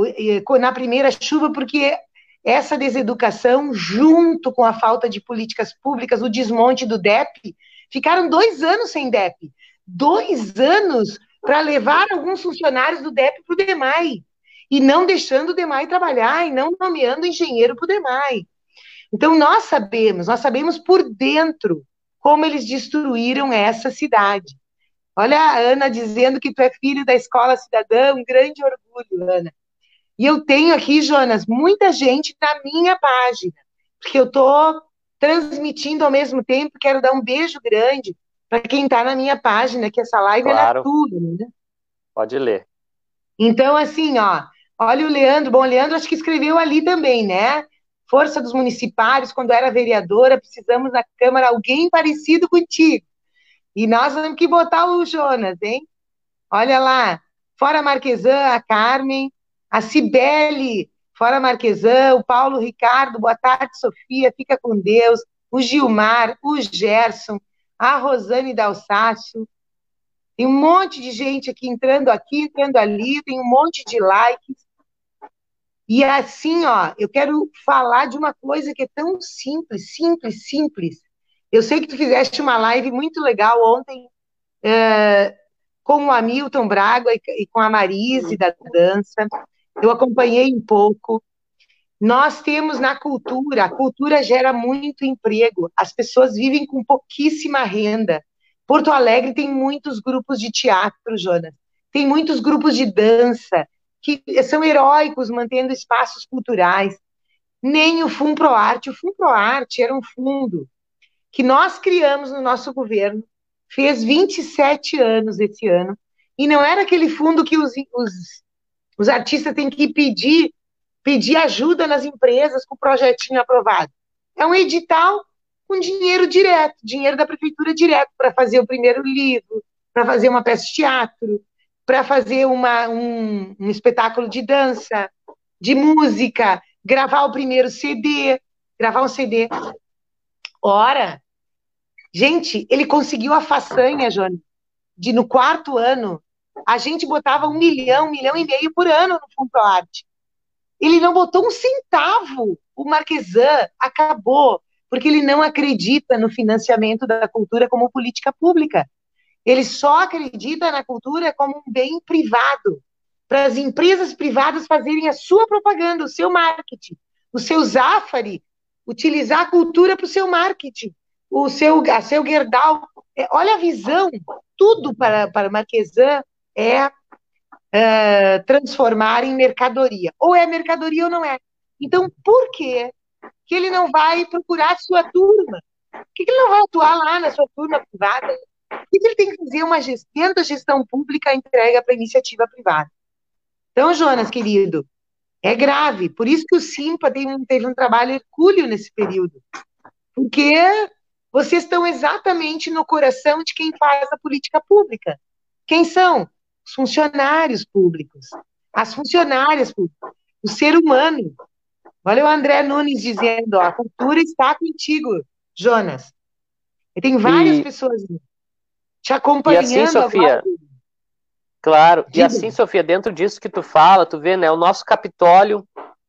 na primeira chuva, porque essa deseducação, junto com a falta de políticas públicas, o desmonte do DEP, ficaram dois anos sem DEP. Dois anos para levar alguns funcionários do DEP para o DEMAI. E não deixando o DEMAI trabalhar, e não nomeando engenheiro para o DEMAI. Então, nós sabemos, nós sabemos por dentro como eles destruíram essa cidade. Olha a Ana dizendo que tu é filho da escola cidadã, um grande orgulho, Ana. E eu tenho aqui, Jonas, muita gente na minha página, porque eu estou transmitindo ao mesmo tempo, quero dar um beijo grande para quem está na minha página, que essa live claro. é tudo, né? Pode ler. Então, assim, ó, olha o Leandro, bom, o Leandro acho que escreveu ali também, né? Força dos municipários, quando era vereadora, precisamos na Câmara alguém parecido contigo. E nós temos que botar o Jonas, hein? Olha lá, fora Marquesan, a Carmen, a Cibele, fora Marquesan, o Paulo Ricardo, boa tarde, Sofia, fica com Deus, o Gilmar, o Gerson, a Rosane Dalsácio, tem um monte de gente aqui entrando aqui, entrando ali, tem um monte de likes. E assim, ó, eu quero falar de uma coisa que é tão simples, simples, simples. Eu sei que tu fizeste uma live muito legal ontem é, com o Hamilton Braga e, com a Marise da dança. Eu acompanhei um pouco. Nós temos na cultura, a cultura gera muito emprego, as pessoas vivem com pouquíssima renda. Porto Alegre tem muitos grupos de teatro, Jonas, tem muitos grupos de dança, que são heróicos mantendo espaços culturais, nem o FUNPROARTE. O FUNPROARTE era um fundo que nós criamos no nosso governo, fez 27 anos esse ano, e não era aquele fundo que os, os, os artistas têm que pedir, pedir ajuda nas empresas com o projetinho aprovado. É um edital com dinheiro direto, dinheiro da prefeitura direto, para fazer o primeiro livro, para fazer uma peça de teatro, para fazer uma, um, um espetáculo de dança, de música, gravar o primeiro CD, gravar um CD. Ora, gente, ele conseguiu a façanha, Jônio, de no quarto ano, a gente botava um milhão, um milhão e meio por ano no Fundo Arte. Ele não botou um centavo. O Marquesan acabou, porque ele não acredita no financiamento da cultura como política pública. Ele só acredita na cultura como um bem privado, para as empresas privadas fazerem a sua propaganda, o seu marketing, o seu Zafari, utilizar a cultura para o seu marketing, o seu, a seu Gerdau. É, olha a visão, tudo para, para Marquesan é uh, transformar em mercadoria. Ou é mercadoria ou não é. Então, por que, que ele não vai procurar sua turma? Por que, que ele não vai atuar lá na sua turma privada? Que, ele tem que fazer uma gestão da gestão pública entrega para iniciativa privada? Então, Jonas, querido, é grave. Por isso que o Simpa teve um, teve um trabalho hercúleo nesse período. Porque vocês estão exatamente no coração de quem faz a política pública. Quem são? Os funcionários públicos, as funcionárias públicas, o ser humano. Olha o André Nunes dizendo, ó, a cultura está contigo, Jonas. E tem várias e... pessoas te acompanhando. E assim, Sofia, Claro, Diga. e assim, Sofia, dentro disso que tu fala, tu vê, né, o nosso Capitólio,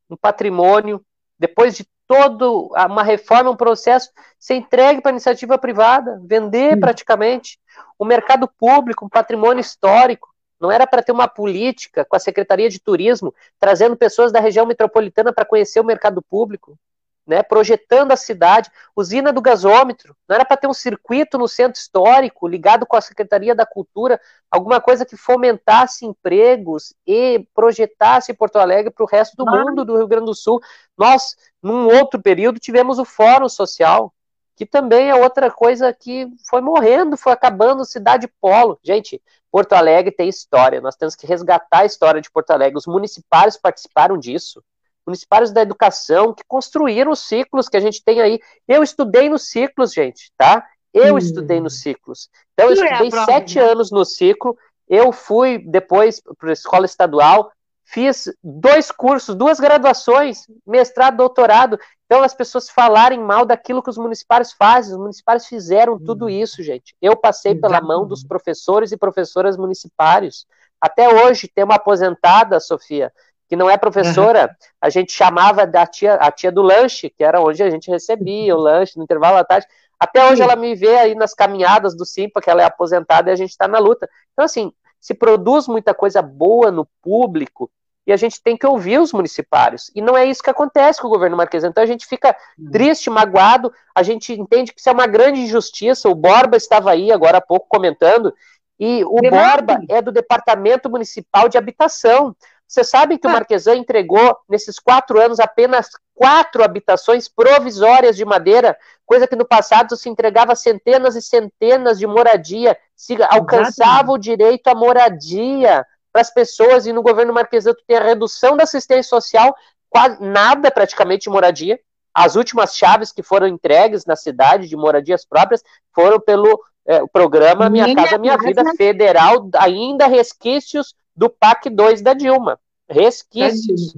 um patrimônio, depois de todo uma reforma, um processo, ser entregue para iniciativa privada, vender praticamente. O mercado público, um patrimônio histórico, não era para ter uma política com a Secretaria de Turismo, trazendo pessoas da região metropolitana para conhecer o mercado público né, projetando a cidade, usina do gasômetro, não era para ter um circuito no centro histórico ligado com a Secretaria da Cultura, alguma coisa que fomentasse empregos e projetasse Porto Alegre para o resto do mundo do Rio Grande do Sul. Nós, num outro período, tivemos o Fórum Social, que também é outra coisa que foi morrendo, foi acabando cidade polo. Gente, Porto Alegre tem história, nós temos que resgatar a história de Porto Alegre. Os municipários participaram disso municipários da educação que construíram os ciclos que a gente tem aí. Eu estudei nos ciclos, gente, tá? Eu hum. estudei nos ciclos. Então, eu é estudei é sete anos no ciclo. Eu fui depois para a escola estadual, fiz dois cursos, duas graduações, mestrado, doutorado. Então, as pessoas falarem mal daquilo que os municipários fazem. Os municipários fizeram tudo hum. isso, gente. Eu passei pela mão dos professores e professoras municipários. Até hoje, tem uma aposentada, Sofia, que não é professora, uhum. a gente chamava da tia, a tia do lanche, que era onde a gente recebia o lanche no intervalo da tarde. Até hoje ela me vê aí nas caminhadas do Simpa, que ela é aposentada e a gente está na luta. Então, assim, se produz muita coisa boa no público e a gente tem que ouvir os municipários. E não é isso que acontece com o governo Marquês. Então a gente fica uhum. triste, magoado, a gente entende que isso é uma grande injustiça. O Borba estava aí agora há pouco comentando, e o Borba é do Departamento Municipal de Habitação. Você sabe que o ah. Marquesan entregou, nesses quatro anos, apenas quatro habitações provisórias de madeira, coisa que no passado se entregava centenas e centenas de moradia, se alcançava o direito à moradia para as pessoas, e no governo Marquesan tu tem a redução da assistência social, quase nada praticamente de moradia. As últimas chaves que foram entregues na cidade de moradias próprias foram pelo é, programa Minha, Minha Casa Minha Vida Federal, ainda resquícios do PAC 2 da Dilma resquícios.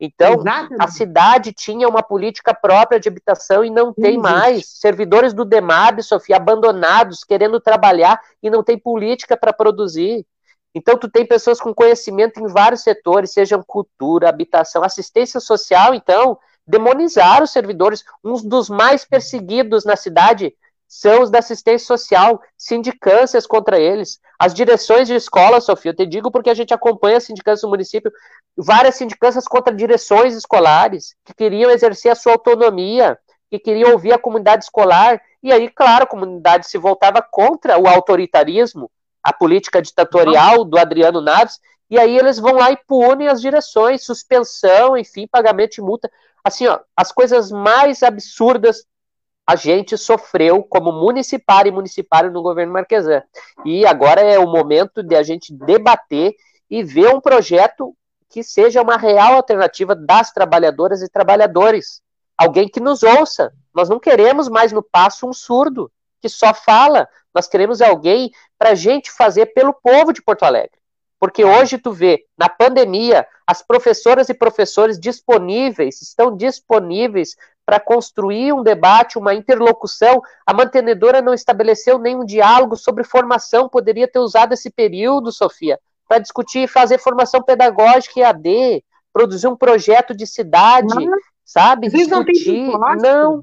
Então, Exatamente. a cidade tinha uma política própria de habitação e não tem mais. Servidores do DEMAB, Sofia, abandonados, querendo trabalhar e não tem política para produzir. Então, tu tem pessoas com conhecimento em vários setores, sejam cultura, habitação, assistência social, então, demonizaram os servidores. Um dos mais perseguidos na cidade são os da assistência social, sindicâncias contra eles. As direções de escola, Sofia, eu te digo porque a gente acompanha a sindicância do município, várias sindicâncias contra direções escolares, que queriam exercer a sua autonomia, que queriam ouvir a comunidade escolar, e aí, claro, a comunidade se voltava contra o autoritarismo, a política ditatorial do Adriano Naves, e aí eles vão lá e punem as direções, suspensão, enfim, pagamento de multa. Assim, ó, as coisas mais absurdas a gente sofreu como municipário e municipário no governo Marquesan. E agora é o momento de a gente debater e ver um projeto que seja uma real alternativa das trabalhadoras e trabalhadores. Alguém que nos ouça. Nós não queremos mais no passo um surdo que só fala. Nós queremos alguém para a gente fazer pelo povo de Porto Alegre. Porque hoje tu vê, na pandemia, as professoras e professores disponíveis, estão disponíveis para construir um debate, uma interlocução. A mantenedora não estabeleceu nenhum diálogo sobre formação, poderia ter usado esse período, Sofia, para discutir e fazer formação pedagógica e AD, produzir um projeto de cidade, sabe? Discutir. Não, não.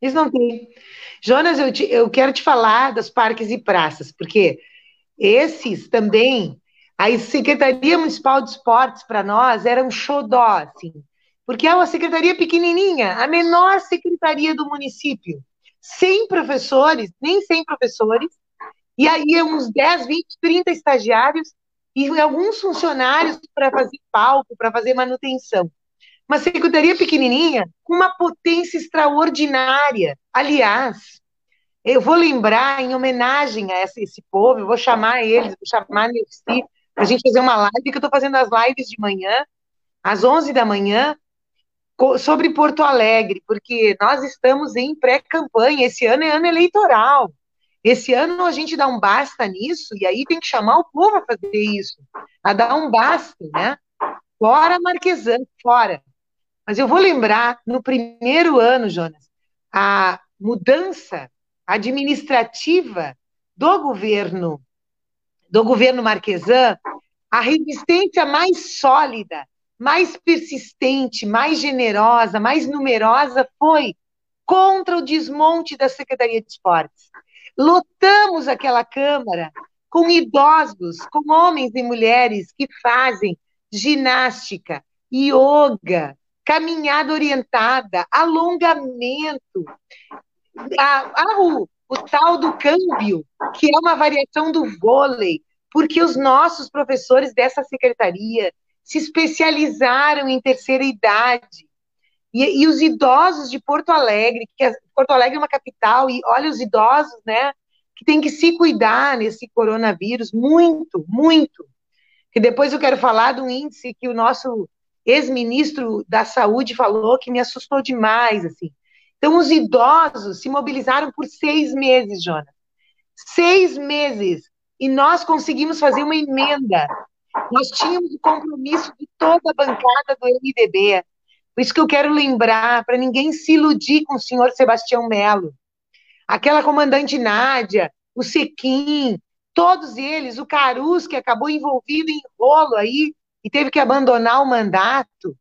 Eles não têm. Jonas, eu, te, eu quero te falar dos parques e praças, porque esses também, a Secretaria Municipal de Esportes, para nós, era um xodó, assim, porque é uma secretaria pequenininha, a menor secretaria do município, sem professores, nem sem professores, e aí uns 10, 20, 30 estagiários e alguns funcionários para fazer palco, para fazer manutenção. Uma secretaria pequenininha com uma potência extraordinária. Aliás, eu vou lembrar, em homenagem a esse, esse povo, eu vou chamar eles, vou chamar a para a gente fazer uma live, que eu estou fazendo as lives de manhã, às 11 da manhã, sobre Porto Alegre, porque nós estamos em pré-campanha, esse ano é ano eleitoral. Esse ano a gente dá um basta nisso, e aí tem que chamar o povo a fazer isso, a dar um basta, né? Fora Marquesan, fora. Mas eu vou lembrar, no primeiro ano, Jonas, a mudança administrativa do governo, do governo Marquesan, a resistência mais sólida, mais persistente, mais generosa, mais numerosa foi contra o desmonte da Secretaria de Esportes. Lotamos aquela Câmara com idosos, com homens e mulheres que fazem ginástica, yoga, caminhada orientada, alongamento, a, a, o, o tal do câmbio, que é uma variação do vôlei, porque os nossos professores dessa secretaria se especializaram em terceira idade. E, e, os idosos de Porto Alegre, que Porto Alegre é uma capital, e olha os idosos, né, que tem que se cuidar nesse coronavírus, muito, muito. Que depois eu quero falar do índice que o nosso ex-ministro da Saúde falou que me assustou demais, assim. Então, os idosos se mobilizaram por seis meses, Jonas. Seis meses. E nós conseguimos fazer uma emenda. Nós tínhamos o compromisso de toda a bancada do MDB. Por isso que eu quero lembrar, para ninguém se iludir com o senhor Sebastião Melo. Aquela comandante Nádia, o Sequim, todos eles, o Carus, que acabou envolvido em rolo aí e teve que abandonar o mandato,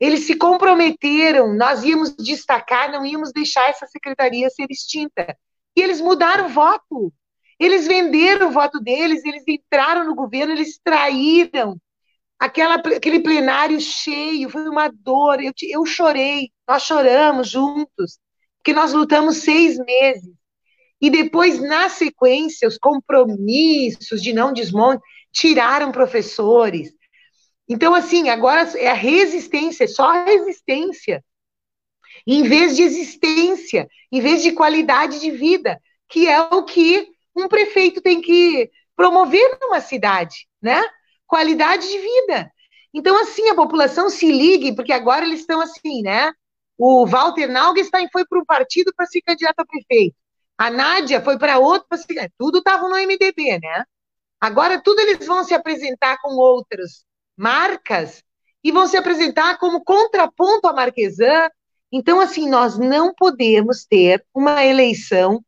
eles se comprometeram, nós íamos destacar, não íamos deixar essa secretaria ser extinta. E eles mudaram o voto. Eles venderam o voto deles, eles entraram no governo, eles traíram aquela, aquele plenário cheio, foi uma dor, eu, eu chorei, nós choramos juntos, porque nós lutamos seis meses. E depois, na sequência, os compromissos de não desmonte tiraram professores. Então, assim, agora é a resistência, é só a resistência, em vez de existência, em vez de qualidade de vida, que é o que um prefeito tem que promover numa cidade, né? qualidade de vida. Então, assim, a população se ligue, porque agora eles estão assim, né? O Walter Naugenstein foi para um partido para ser candidato a prefeito. A Nádia foi para outro para ser. Tudo estava no MDB, né? Agora tudo eles vão se apresentar com outras marcas e vão se apresentar como contraponto à Marquesan. Então, assim, nós não podemos ter uma eleição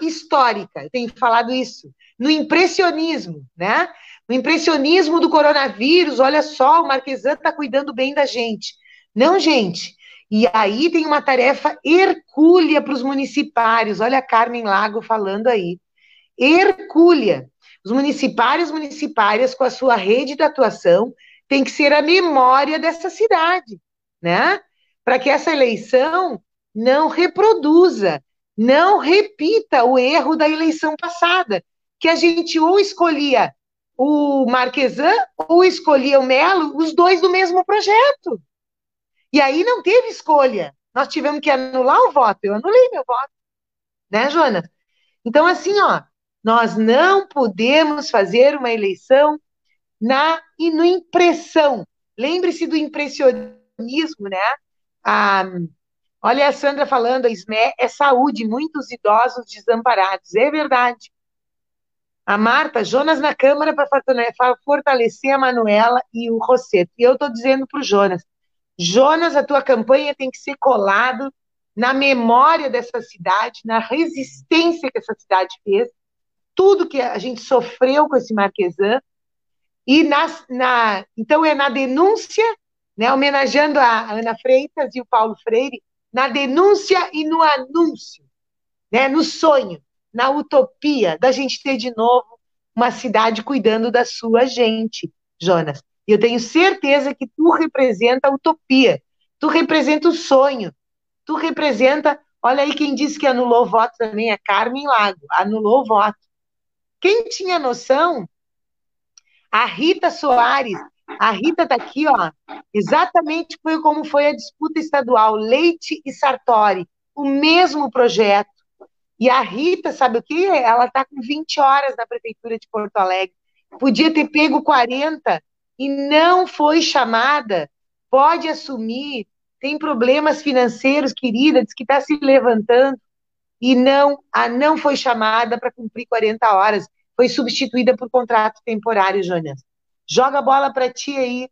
histórica. Eu tenho falado isso. No impressionismo, né? O impressionismo do coronavírus, olha só, o Marquesan está cuidando bem da gente. Não, gente. E aí tem uma tarefa hercúlea para os municipários. Olha a Carmen Lago falando aí. Hercúlea. Os municipários municipárias, com a sua rede de atuação, tem que ser a memória dessa cidade, né? Para que essa eleição não reproduza, não repita o erro da eleição passada, que a gente ou escolhia o Marquesan ou escolhia o Melo, os dois do mesmo projeto. E aí não teve escolha. Nós tivemos que anular o voto. Eu anulei meu voto. Né, Joana? Então, assim, ó, nós não podemos fazer uma eleição na e no impressão. Lembre-se do impressionismo, né? Olha a Sandra falando, a SME é saúde, muitos idosos desamparados. É verdade. A Marta, Jonas na Câmara para fortalecer a Manuela e o Rosseto. E eu estou dizendo para o Jonas, Jonas, a tua campanha tem que ser colado na memória dessa cidade, na resistência que essa cidade fez, tudo que a gente sofreu com esse Marquesan, e na, na, então é na denúncia, né, homenageando a Ana Freitas e o Paulo Freire, na denúncia e no anúncio, né? no sonho, na utopia da gente ter de novo uma cidade cuidando da sua gente, Jonas. E eu tenho certeza que tu representa a utopia, tu representa o sonho, tu representa. Olha aí quem disse que anulou o voto também, é Carmen Lago, anulou o voto. Quem tinha noção? A Rita Soares, a Rita está aqui, ó, exatamente foi como foi a disputa estadual, Leite e Sartori, o mesmo projeto. E a Rita, sabe o que? Ela está com 20 horas na Prefeitura de Porto Alegre. Podia ter pego 40 e não foi chamada. Pode assumir. Tem problemas financeiros, querida, diz que está se levantando. E não, a não foi chamada para cumprir 40 horas. Foi substituída por contrato temporário, Jonas. Joga a bola para ti aí.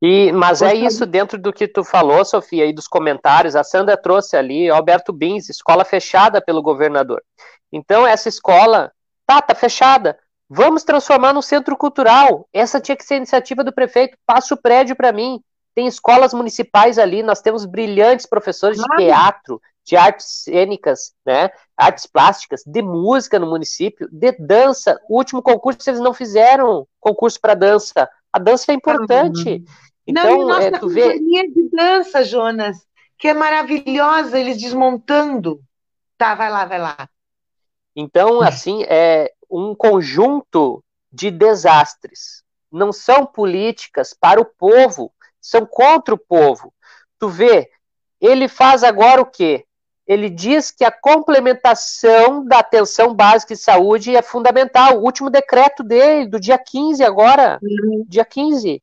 E, mas é isso dentro do que tu falou, Sofia, e dos comentários. A Sandra trouxe ali, Alberto Bins, escola fechada pelo governador. Então, essa escola, tá, tá fechada. Vamos transformar no centro cultural. Essa tinha que ser a iniciativa do prefeito. Passa o prédio para mim. Tem escolas municipais ali, nós temos brilhantes professores de teatro, de artes cênicas, né, artes plásticas, de música no município, de dança. O último concurso eles não fizeram concurso para dança. A dança é importante. Então, Não, e nossa é, tu vê... de dança, Jonas, que é maravilhosa, eles desmontando. Tá, vai lá, vai lá. Então, [LAUGHS] assim, é um conjunto de desastres. Não são políticas para o povo, são contra o povo. Tu vê, ele faz agora o quê? Ele diz que a complementação da atenção básica de saúde é fundamental. O último decreto dele, do dia 15 agora, uhum. dia 15,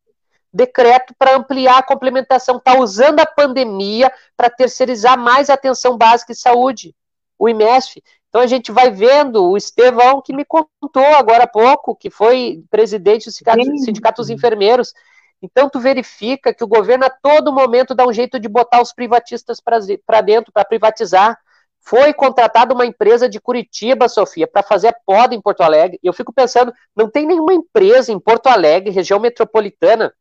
decreto para ampliar a complementação, está usando a pandemia para terceirizar mais a atenção básica de saúde, o IMESF. Então a gente vai vendo o Estevão, que me contou agora há pouco, que foi presidente do sindicato, sindicato dos enfermeiros. Então tu verifica que o governo a todo momento dá um jeito de botar os privatistas para dentro, para privatizar. Foi contratada uma empresa de Curitiba, Sofia, para fazer a poda em Porto Alegre. E eu fico pensando, não tem nenhuma empresa em Porto Alegre, região metropolitana,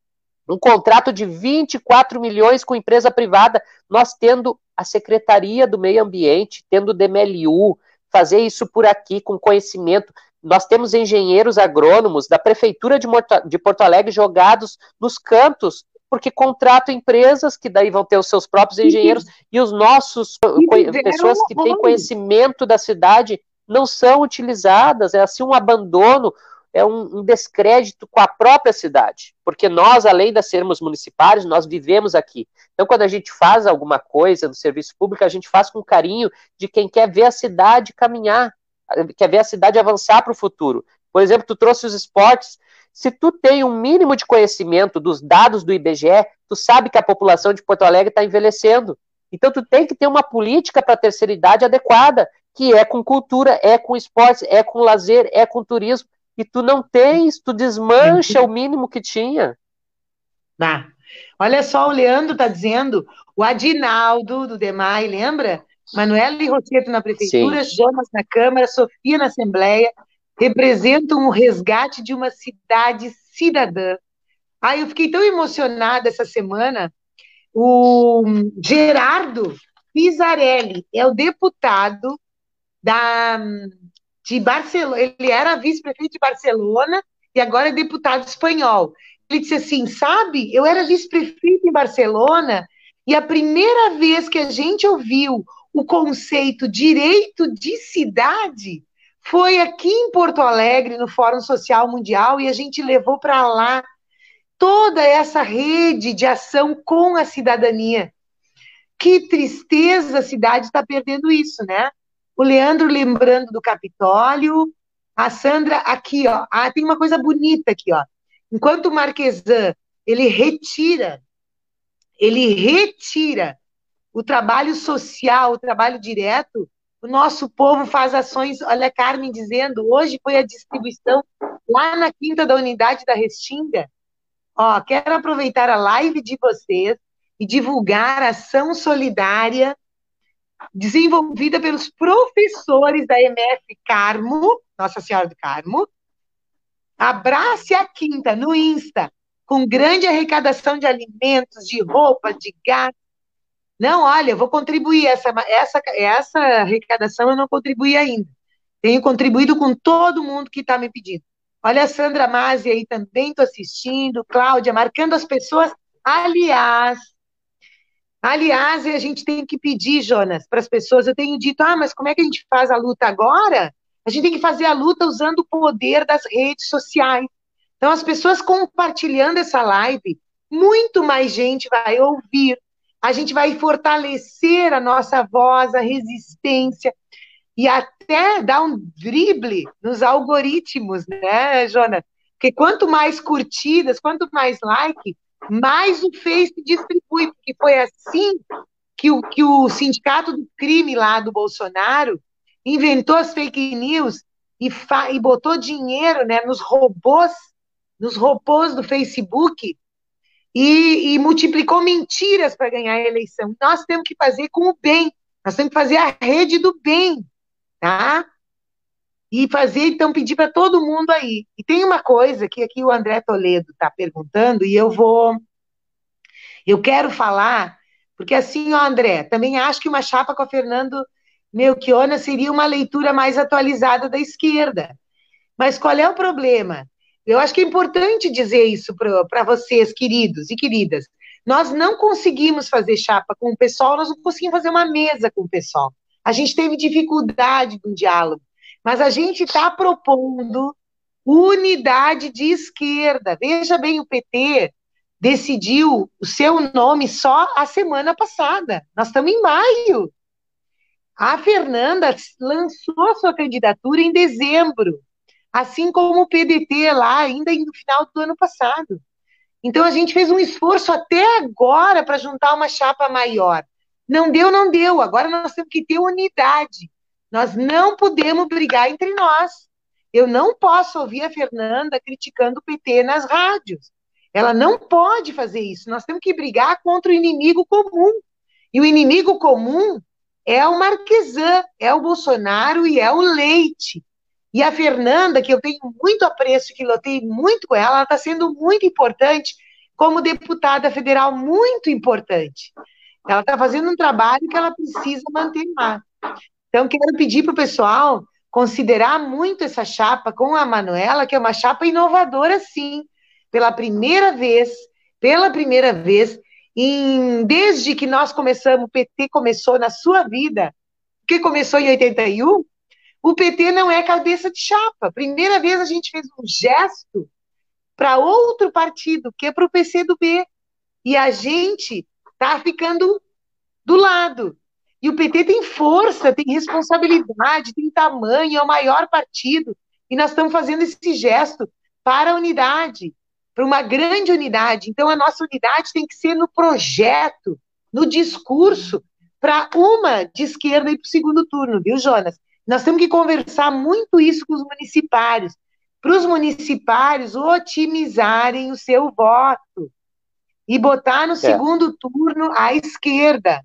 um contrato de 24 milhões com empresa privada, nós tendo a Secretaria do Meio Ambiente, tendo o DMLU, fazer isso por aqui com conhecimento. Nós temos engenheiros agrônomos da Prefeitura de Porto Alegre jogados nos cantos, porque contratam empresas que daí vão ter os seus próprios engenheiros e os nossos pessoas que têm conhecimento da cidade não são utilizadas, é assim um abandono, é um, um, descrédito com a própria cidade, porque nós, além de sermos municipários, nós vivemos aqui. Então, quando a gente faz alguma coisa no serviço público, a gente faz com carinho de quem quer ver a cidade caminhar, quer ver a cidade avançar para o futuro. Por exemplo, tu trouxe os esportes. Se tu tem um mínimo de conhecimento dos dados do IBGE, tu sabe que a população de Porto Alegre está envelhecendo. Então, tu tem que ter uma política para a terceira idade adequada, que é com cultura, é com esportes, é com lazer, é com turismo e tu não tens, tu desmancha o mínimo que tinha. Tá. Olha só, o Leandro está dizendo, o Adinaldo do DEMAI, lembra? Manuela e Rosseto na prefeitura, Sim. Jonas na Câmara, Sofia na Assembleia, representam o resgate de uma cidade cidadã. Ah, eu fiquei tão emocionada essa semana. O Gerardo Pisarelli é o deputado da de Barcelona, ele era vice-prefeito de Barcelona e agora é deputado espanhol. Ele disse assim: sabe, eu era vice-prefeito em Barcelona e a primeira vez que a gente ouviu o conceito direito de cidade foi aqui em Porto Alegre, no Fórum Social Mundial, e a gente levou para lá toda essa rede de ação com a cidadania. Que tristeza a cidade está perdendo isso, né? o Leandro lembrando do Capitólio, a Sandra aqui, ó. Ah, tem uma coisa bonita aqui, ó. Enquanto o Marquesan, ele retira, ele retira o trabalho social, o trabalho direto, o nosso povo faz ações, olha a Carmen dizendo, hoje foi a distribuição lá na quinta da unidade da Restinga. Ó, quero aproveitar a live de vocês e divulgar a ação solidária desenvolvida pelos professores da MF Carmo, Nossa Senhora do Carmo. Abrace a Quinta no Insta, com grande arrecadação de alimentos, de roupas, de gás. Não, olha, eu vou contribuir, essa, essa, essa arrecadação eu não contribuí ainda. Tenho contribuído com todo mundo que está me pedindo. Olha a Sandra Mazzi aí também, estou assistindo, Cláudia, marcando as pessoas. Aliás, aliás, a gente tem que pedir, Jonas, para as pessoas. Eu tenho dito, ah, mas como é que a gente faz a luta agora? A gente tem que fazer a luta usando o poder das redes sociais. Então, as pessoas compartilhando essa live, muito mais gente vai ouvir. A gente vai fortalecer a nossa voz, a resistência e até dar um drible nos algoritmos, né, Jonas? Porque quanto mais curtidas, quanto mais like, mais o Face distribui, porque foi assim que o, que o sindicato do crime lá do Bolsonaro inventou as fake news e, e botou dinheiro né, nos robôs nos robôs do Facebook e, e multiplicou mentiras para ganhar a eleição. Nós temos que fazer com o bem, nós temos que fazer a rede do bem, tá? E fazer, então, pedir para todo mundo aí. E tem uma coisa que aqui o André Toledo está perguntando, e eu vou. Eu quero falar, porque assim, ó, André, também acho que uma chapa com a Fernando Melchiona seria uma leitura mais atualizada da esquerda. Mas qual é o problema? Eu acho que é importante dizer isso para vocês, queridos e queridas. Nós não conseguimos fazer chapa com o pessoal, nós não conseguimos fazer uma mesa com o pessoal. A gente teve dificuldade no diálogo, mas a gente está propondo unidade de esquerda. Veja bem, o PT decidiu o seu nome só a semana passada. Nós estamos em maio. A Fernanda lançou sua candidatura em dezembro assim como o PDT lá, ainda no final do ano passado. Então a gente fez um esforço até agora para juntar uma chapa maior. Não deu, não deu. Agora nós temos que ter unidade. Nós não podemos brigar entre nós. Eu não posso ouvir a Fernanda criticando o PT nas rádios. Ela não pode fazer isso. Nós temos que brigar contra o inimigo comum. E o inimigo comum é o Marquesan, é o Bolsonaro e é o Leite. E a Fernanda, que eu tenho muito apreço, que lotei muito ela, ela está sendo muito importante como deputada federal, muito importante. Ela está fazendo um trabalho que ela precisa manter lá. Então, quero pedir para o pessoal considerar muito essa chapa com a Manuela, que é uma chapa inovadora, sim. Pela primeira vez, pela primeira vez, em, desde que nós começamos, o PT começou na sua vida, que começou em 81, o PT não é cabeça de chapa. Primeira vez a gente fez um gesto para outro partido, que é para o PCdoB. E a gente está ficando do lado. E o PT tem força, tem responsabilidade, tem tamanho, é o maior partido. E nós estamos fazendo esse gesto para a unidade, para uma grande unidade. Então, a nossa unidade tem que ser no projeto, no discurso, para uma de esquerda e para o segundo turno, viu, Jonas? Nós temos que conversar muito isso com os municipários, para os municipários otimizarem o seu voto e botar no é. segundo turno à esquerda.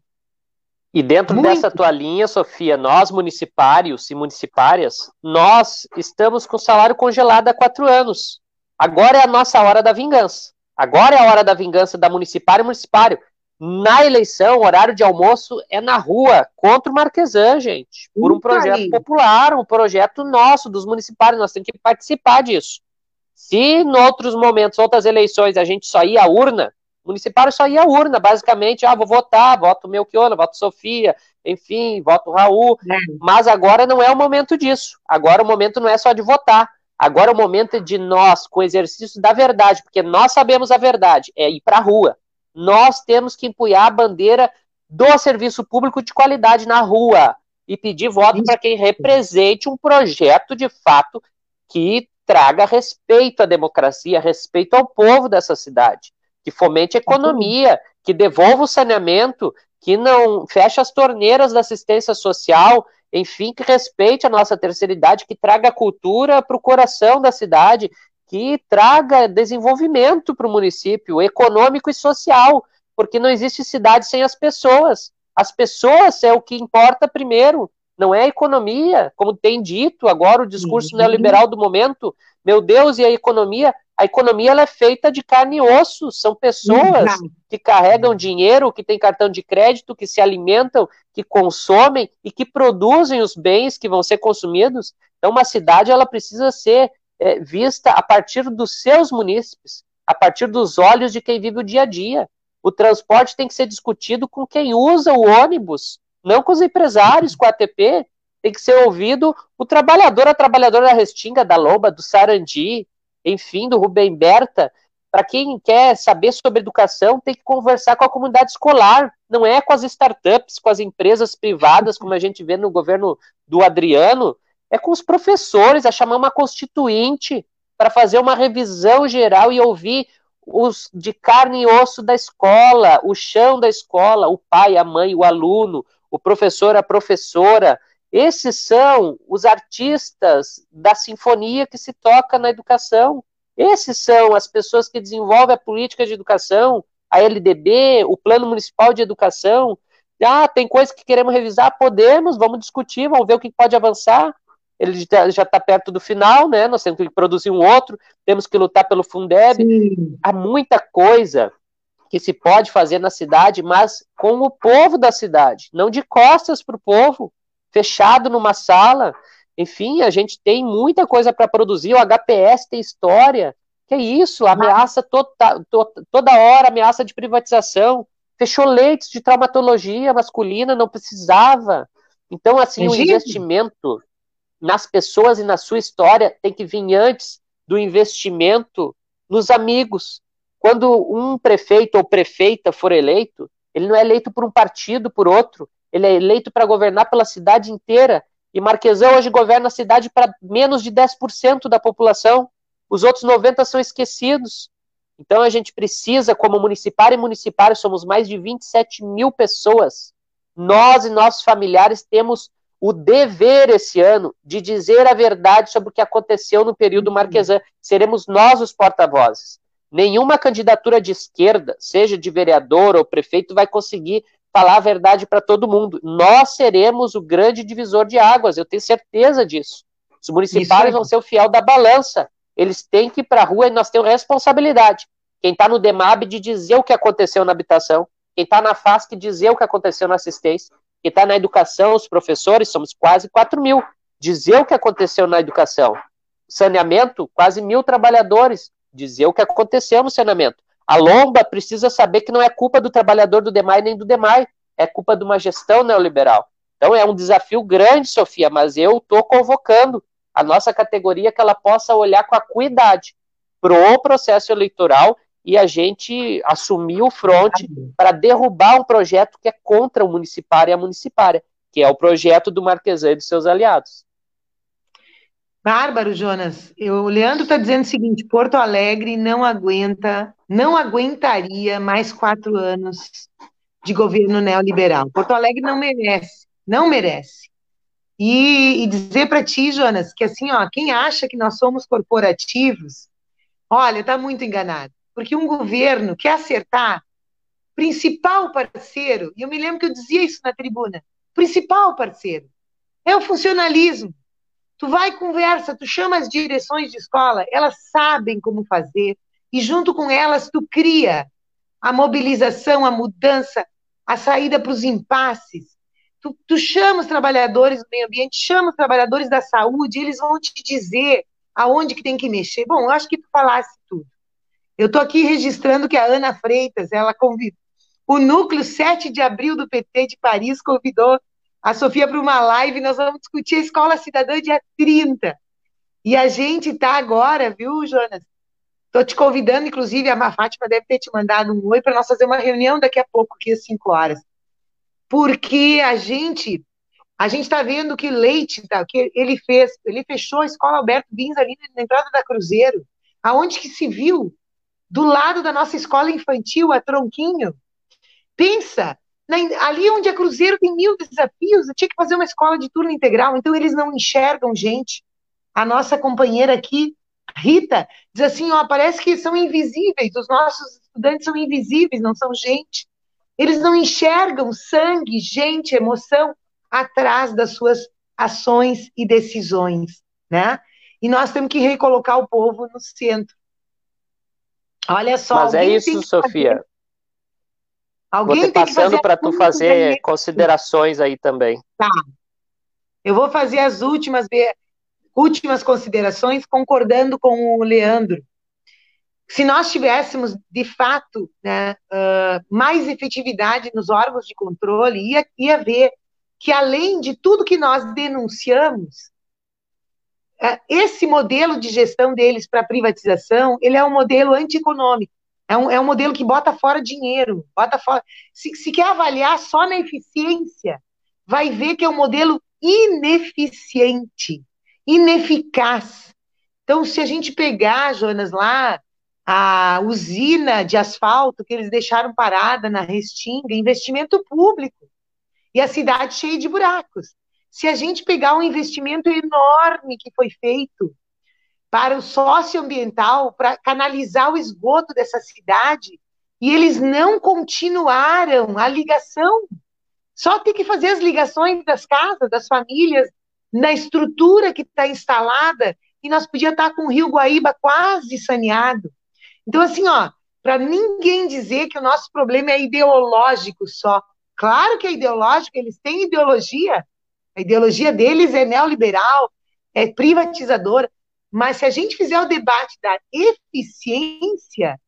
E dentro muito. dessa tua linha, Sofia, nós municipários e municipárias, nós estamos com o salário congelado há quatro anos. Agora é a nossa hora da vingança. Agora é a hora da vingança da municipária e municipário. Na eleição, horário de almoço é na rua, contra o Marquesan, gente. Por um projeto popular, um projeto nosso, dos municipais, nós temos que participar disso. Se em outros momentos, outras eleições, a gente só ia à urna, municipal só ia à urna, basicamente, ah, vou votar, voto Melchiona, voto Sofia, enfim, voto Raul, é. mas agora não é o momento disso. Agora o momento não é só de votar. Agora o momento é de nós, com o exercício da verdade, porque nós sabemos a verdade, é ir para a rua nós temos que empunhar a bandeira do serviço público de qualidade na rua e pedir voto para quem represente um projeto de fato que traga respeito à democracia, respeito ao povo dessa cidade, que fomente a economia, que devolva o saneamento, que não feche as torneiras da assistência social, enfim, que respeite a nossa terceira idade, que traga cultura para o coração da cidade, que traga desenvolvimento para o município, econômico e social, porque não existe cidade sem as pessoas. As pessoas é o que importa primeiro, não é a economia, como tem dito agora o discurso uhum. neoliberal do momento. Meu Deus, e a economia? A economia ela é feita de carne e osso, são pessoas uhum. que carregam dinheiro, que têm cartão de crédito, que se alimentam, que consomem e que produzem os bens que vão ser consumidos. Então, uma cidade ela precisa ser é, vista a partir dos seus munícipes, a partir dos olhos de quem vive o dia a dia. O transporte tem que ser discutido com quem usa o ônibus, não com os empresários, com a ATP. Tem que ser ouvido o trabalhador, a trabalhadora da Restinga, da Loba, do Sarandi, enfim, do Rubem Berta. Para quem quer saber sobre educação, tem que conversar com a comunidade escolar, não é com as startups, com as empresas privadas, como a gente vê no governo do Adriano, é com os professores, a chamar uma constituinte para fazer uma revisão geral e ouvir os de carne e osso da escola, o chão da escola, o pai, a mãe, o aluno, o professor, a professora, esses são os artistas da sinfonia que se toca na educação. Esses são as pessoas que desenvolvem a política de educação, a LDB, o Plano Municipal de Educação. Ah, tem coisas que queremos revisar? Podemos, vamos discutir, vamos ver o que pode avançar. Ele já está perto do final, né? Nós temos que produzir um outro, temos que lutar pelo Fundeb. Sim. Há muita coisa que se pode fazer na cidade, mas com o povo da cidade, não de costas para o povo fechado numa sala. Enfim, a gente tem muita coisa para produzir. O HPS tem história. Que é isso? Ameaça toda, toda hora, ameaça de privatização. Fechou leitos de traumatologia masculina, não precisava. Então, assim, o investimento nas pessoas e na sua história tem que vir antes do investimento nos amigos. Quando um prefeito ou prefeita for eleito, ele não é eleito por um partido, por outro, ele é eleito para governar pela cidade inteira. E Marquesão hoje governa a cidade para menos de 10% da população. Os outros 90% são esquecidos. Então a gente precisa, como municipário e municipário, somos mais de 27 mil pessoas. Nós e nossos familiares temos o dever esse ano de dizer a verdade sobre o que aconteceu no período Marquesan. Seremos nós os porta-vozes. Nenhuma candidatura de esquerda, seja de vereador ou prefeito, vai conseguir falar a verdade para todo mundo. Nós seremos o grande divisor de águas, eu tenho certeza disso. Os municipais vão ser o fiel da balança. Eles têm que ir para a rua e nós temos responsabilidade. Quem está no DEMAB de dizer o que aconteceu na habitação, quem está na FASC dizer o que aconteceu na assistência, quem está na educação, os professores, somos quase 4 mil, dizer o que aconteceu na educação. Saneamento, quase mil trabalhadores, dizer o que aconteceu no saneamento. A Lomba precisa saber que não é culpa do trabalhador do DEMAI nem do DEMAI, é culpa de uma gestão neoliberal. Então é um desafio grande, Sofia, mas eu estou convocando a nossa categoria que ela possa olhar com acuidade para o processo eleitoral e a gente assumir o fronte para derrubar um projeto que é contra o municipário e a municipária, que é o projeto do Marquesan e dos seus aliados. Bárbaro, Jonas. Eu, o Leandro está dizendo o seguinte: Porto Alegre não aguenta, não aguentaria mais quatro anos de governo neoliberal. Porto Alegre não merece, não merece. E, e dizer para ti, Jonas, que assim, ó, quem acha que nós somos corporativos, olha, está muito enganado. Porque um governo quer acertar, principal parceiro, e eu me lembro que eu dizia isso na tribuna, principal parceiro, é o funcionalismo. Tu vai conversa, tu chama as direções de escola, elas sabem como fazer, e junto com elas tu cria a mobilização, a mudança, a saída para os impasses. Tu, tu chama os trabalhadores do meio ambiente, chama os trabalhadores da saúde, eles vão te dizer aonde que tem que mexer. Bom, eu acho que tu falasse tudo. Eu estou aqui registrando que a Ana Freitas, ela convidou, o núcleo 7 de abril do PT de Paris convidou a Sofia para uma live, nós vamos discutir a Escola Cidadã dia 30. E a gente está agora, viu, Jonas? Estou te convidando, inclusive, a Fátima deve ter te mandado um oi para nós fazer uma reunião daqui a pouco, aqui às 5 horas. Porque a gente a gente está vendo que Leite, tá, que ele fez, ele fechou a escola Alberto Bins ali na entrada da Cruzeiro, aonde que se viu? Do lado da nossa escola infantil, a Tronquinho. Pensa, ali onde é Cruzeiro tem mil desafios, eu tinha que fazer uma escola de turno integral, então eles não enxergam gente. A nossa companheira aqui, Rita, diz assim, ó, parece que são invisíveis, os nossos estudantes são invisíveis, não são gente. Eles não enxergam sangue, gente, emoção atrás das suas ações e decisões, né? E nós temos que recolocar o povo no centro. Olha só. Mas é isso, Sofia. Fazer... Alguém vou te passando para tu fazer considerações aí também. Tá. Eu vou fazer as últimas, últimas considerações concordando com o Leandro. Se nós tivéssemos, de fato, né, uh, mais efetividade nos órgãos de controle, ia, ia ver que, além de tudo que nós denunciamos, esse modelo de gestão deles para privatização, ele é um modelo antieconômico. É um, é um modelo que bota fora dinheiro, bota fora. Se, se quer avaliar só na eficiência, vai ver que é um modelo ineficiente, ineficaz. Então, se a gente pegar, Jonas, lá, a usina de asfalto que eles deixaram parada na Restinga, investimento público, e a cidade cheia de buracos. Se a gente pegar um investimento enorme que foi feito para o socioambiental, para canalizar o esgoto dessa cidade, e eles não continuaram a ligação. Só tem que fazer as ligações das casas, das famílias, na estrutura que está instalada, e nós podíamos estar com o Rio Guaíba quase saneado. Então, assim, ó, para ninguém dizer que o nosso problema é ideológico só. Claro que é ideológico, eles têm ideologia. A ideologia deles é neoliberal, é privatizadora. Mas se a gente fizer o debate da eficiência,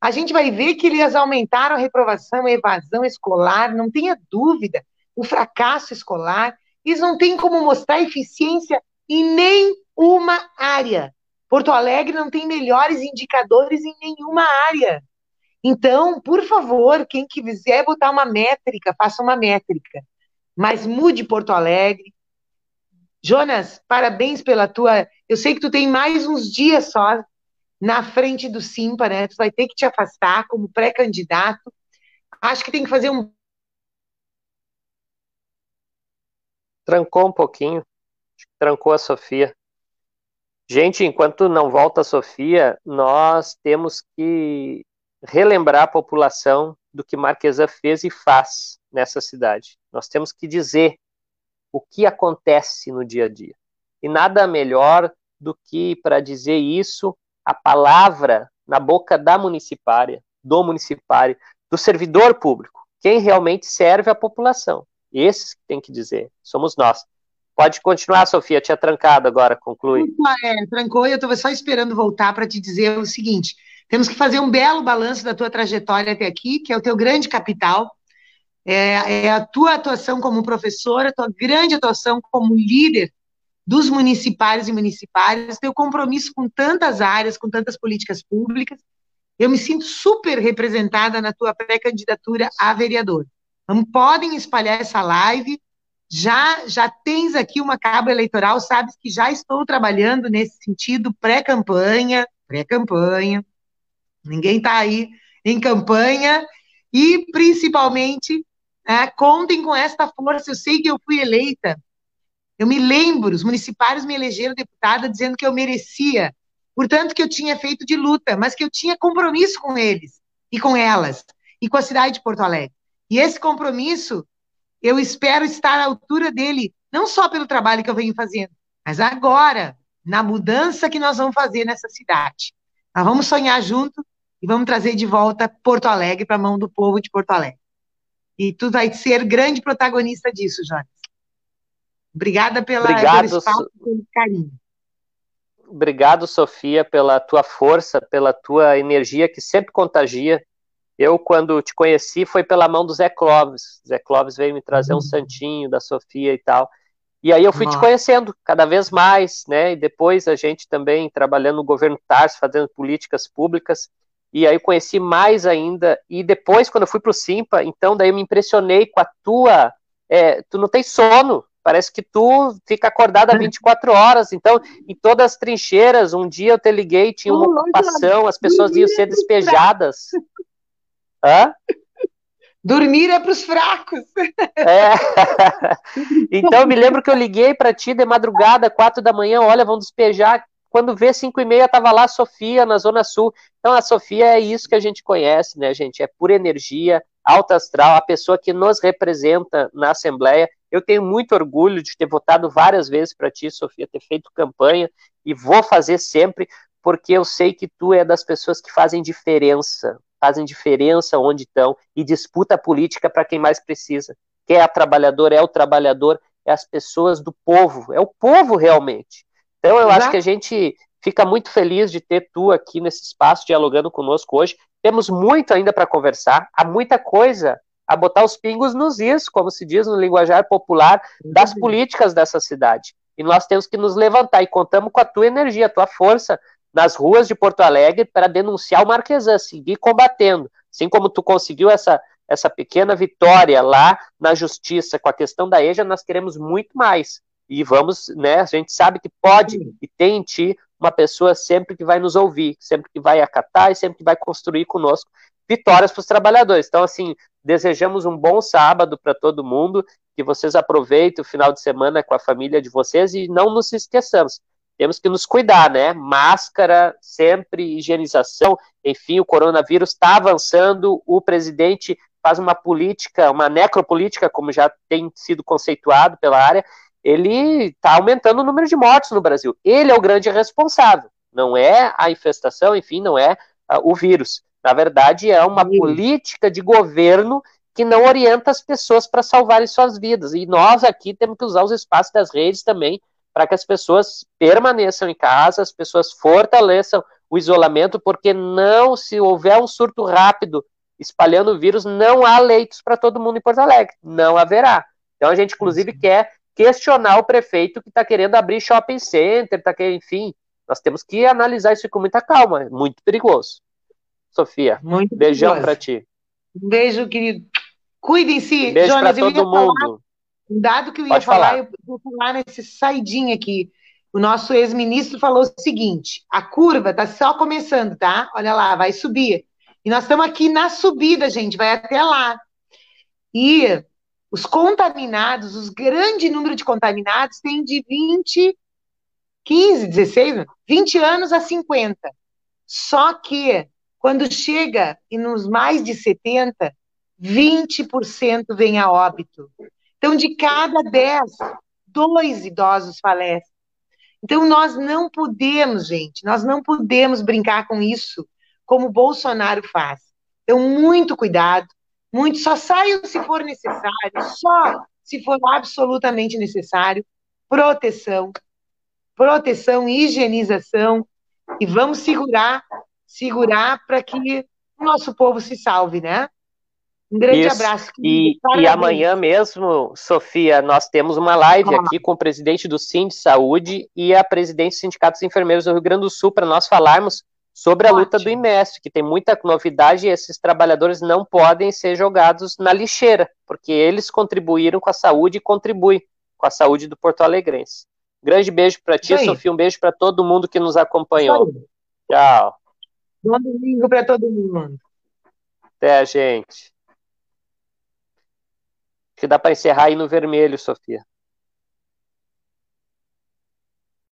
a gente vai ver que eles aumentaram a reprovação, a evasão escolar, não tenha dúvida, o fracasso escolar. Eles não têm como mostrar eficiência em nenhuma área. Porto Alegre não tem melhores indicadores em nenhuma área. Então, por favor, quem quiser botar uma métrica, faça uma métrica. Mas mude Porto Alegre, Jonas, parabéns pela tua. Eu sei que tu tem mais uns dias só na frente do Simpa, né? Tu vai ter que te afastar como pré-candidato. Acho que tem que fazer um. Trancou um pouquinho. Trancou a Sofia. Gente, enquanto não volta a Sofia, nós temos que relembrar a população do que Marquesa fez e faz nessa cidade. Nós temos que dizer o que acontece no dia a dia. E nada melhor do que para dizer isso a palavra na boca da municipária, do municipário, do servidor público, quem realmente serve a população. Esses que tem que dizer, somos nós. Pode continuar, Sofia, tinha trancado agora, conclui. É, trancou e eu estava só esperando voltar para te dizer o seguinte: temos que fazer um belo balanço da tua trajetória até aqui, que é o teu grande capital, é, é a tua atuação como professora, a tua grande atuação como líder dos municipários e municipárias, teu compromisso com tantas áreas, com tantas políticas públicas. Eu me sinto super representada na tua pré-candidatura a vereador. Não podem espalhar essa live. Já já tens aqui uma cabo eleitoral, sabes que já estou trabalhando nesse sentido pré-campanha, pré-campanha. Ninguém está aí em campanha e principalmente é, contem com esta força. Eu sei que eu fui eleita. Eu me lembro, os municipários me elegeram deputada dizendo que eu merecia. Portanto, que eu tinha feito de luta, mas que eu tinha compromisso com eles e com elas e com a cidade de Porto Alegre. E esse compromisso, eu espero estar à altura dele, não só pelo trabalho que eu venho fazendo, mas agora, na mudança que nós vamos fazer nessa cidade. Nós vamos sonhar junto e vamos trazer de volta Porto Alegre para a mão do povo de Porto Alegre. E tu vai ser grande protagonista disso, Jonas. Obrigada pela, Obrigado, pelo espaço, pelo carinho. Obrigado, Sofia, pela tua força, pela tua energia que sempre contagia. Eu, quando te conheci, foi pela mão do Zé Clóvis. Zé Clóvis veio me trazer um uhum. santinho da Sofia e tal. E aí eu fui Nossa. te conhecendo cada vez mais, né? E depois a gente também trabalhando no governo Tarso, fazendo políticas públicas e aí eu conheci mais ainda, e depois, quando eu fui para o Simpa, então daí eu me impressionei com a tua, é, tu não tem sono, parece que tu fica acordada 24 horas, então, em todas as trincheiras, um dia eu te liguei, tinha uma ocupação, as pessoas iam ser despejadas. Hã? Dormir é para os fracos. É. [LAUGHS] Então, eu me lembro que eu liguei para ti de madrugada, quatro da manhã, olha, vão despejar quando vê 5 e meia, tava lá a Sofia, na Zona Sul. Então, a Sofia é isso que a gente conhece, né, gente? É pura energia, alta astral, a pessoa que nos representa na Assembleia. Eu tenho muito orgulho de ter votado várias vezes para ti, Sofia, ter feito campanha, e vou fazer sempre, porque eu sei que tu é das pessoas que fazem diferença, fazem diferença onde estão e disputa a política para quem mais precisa. Quem é a trabalhador, é o trabalhador, é as pessoas do povo, é o povo realmente. Então eu Exato. acho que a gente fica muito feliz de ter tu aqui nesse espaço dialogando conosco hoje. Temos muito ainda para conversar, há muita coisa a botar os pingos nos is, como se diz no linguajar popular, das políticas dessa cidade. E nós temos que nos levantar e contamos com a tua energia, a tua força nas ruas de Porto Alegre para denunciar o Marquesan, seguir combatendo. Assim como tu conseguiu essa, essa pequena vitória lá na justiça com a questão da EJA, nós queremos muito mais. E vamos, né? A gente sabe que pode e tem em ti uma pessoa sempre que vai nos ouvir, sempre que vai acatar e sempre que vai construir conosco vitórias para os trabalhadores. Então, assim, desejamos um bom sábado para todo mundo, que vocês aproveitem o final de semana com a família de vocês e não nos esqueçamos. Temos que nos cuidar, né? Máscara, sempre higienização. Enfim, o coronavírus está avançando. O presidente faz uma política, uma necropolítica, como já tem sido conceituado pela área. Ele está aumentando o número de mortes no Brasil. Ele é o grande responsável. Não é a infestação, enfim, não é uh, o vírus. Na verdade, é uma Sim. política de governo que não orienta as pessoas para salvarem suas vidas. E nós aqui temos que usar os espaços das redes também para que as pessoas permaneçam em casa, as pessoas fortaleçam o isolamento, porque não, se houver um surto rápido espalhando o vírus, não há leitos para todo mundo em Porto Alegre. Não haverá. Então a gente, inclusive, Sim. quer questionar o prefeito que está querendo abrir shopping center, tá querendo, enfim. Nós temos que analisar isso com muita calma, é muito perigoso. Sofia. Muito Beijão para ti. Um beijo, querido. Cuidem-se. Beijo para todo mundo. Falar, dado que eu ia Pode falar, falar, eu vou falar nesse saidinho aqui. O nosso ex-ministro falou o seguinte: a curva está só começando, tá? Olha lá, vai subir. E nós estamos aqui na subida, gente, vai até lá. E os contaminados, os grande número de contaminados, tem de 20, 15, 16, 20 anos a 50. Só que quando chega e nos mais de 70, 20% vem a óbito. Então, de cada 10, dois idosos falecem. Então, nós não podemos, gente, nós não podemos brincar com isso como Bolsonaro faz. Então, muito cuidado, muito, só saiam se for necessário, só se for absolutamente necessário, proteção, proteção, higienização, e vamos segurar segurar para que o nosso povo se salve, né? Um grande Isso. abraço. E, e, amanhã mesmo, Sofia, nós temos uma live aqui com o presidente do Sim de Saúde e a presidente do Sindicato dos Enfermeiros do Rio Grande do Sul para nós falarmos sobre a Ótimo. luta do IMEST, que tem muita novidade e esses trabalhadores não podem ser jogados na lixeira, porque eles contribuíram com a saúde e contribuem com a saúde do Porto Alegrense. Grande beijo para ti, Sofia, um beijo para todo mundo que nos acompanhou. Tchau. Bom domingo para todo mundo. Até, gente. Acho que dá para encerrar aí no vermelho, Sofia.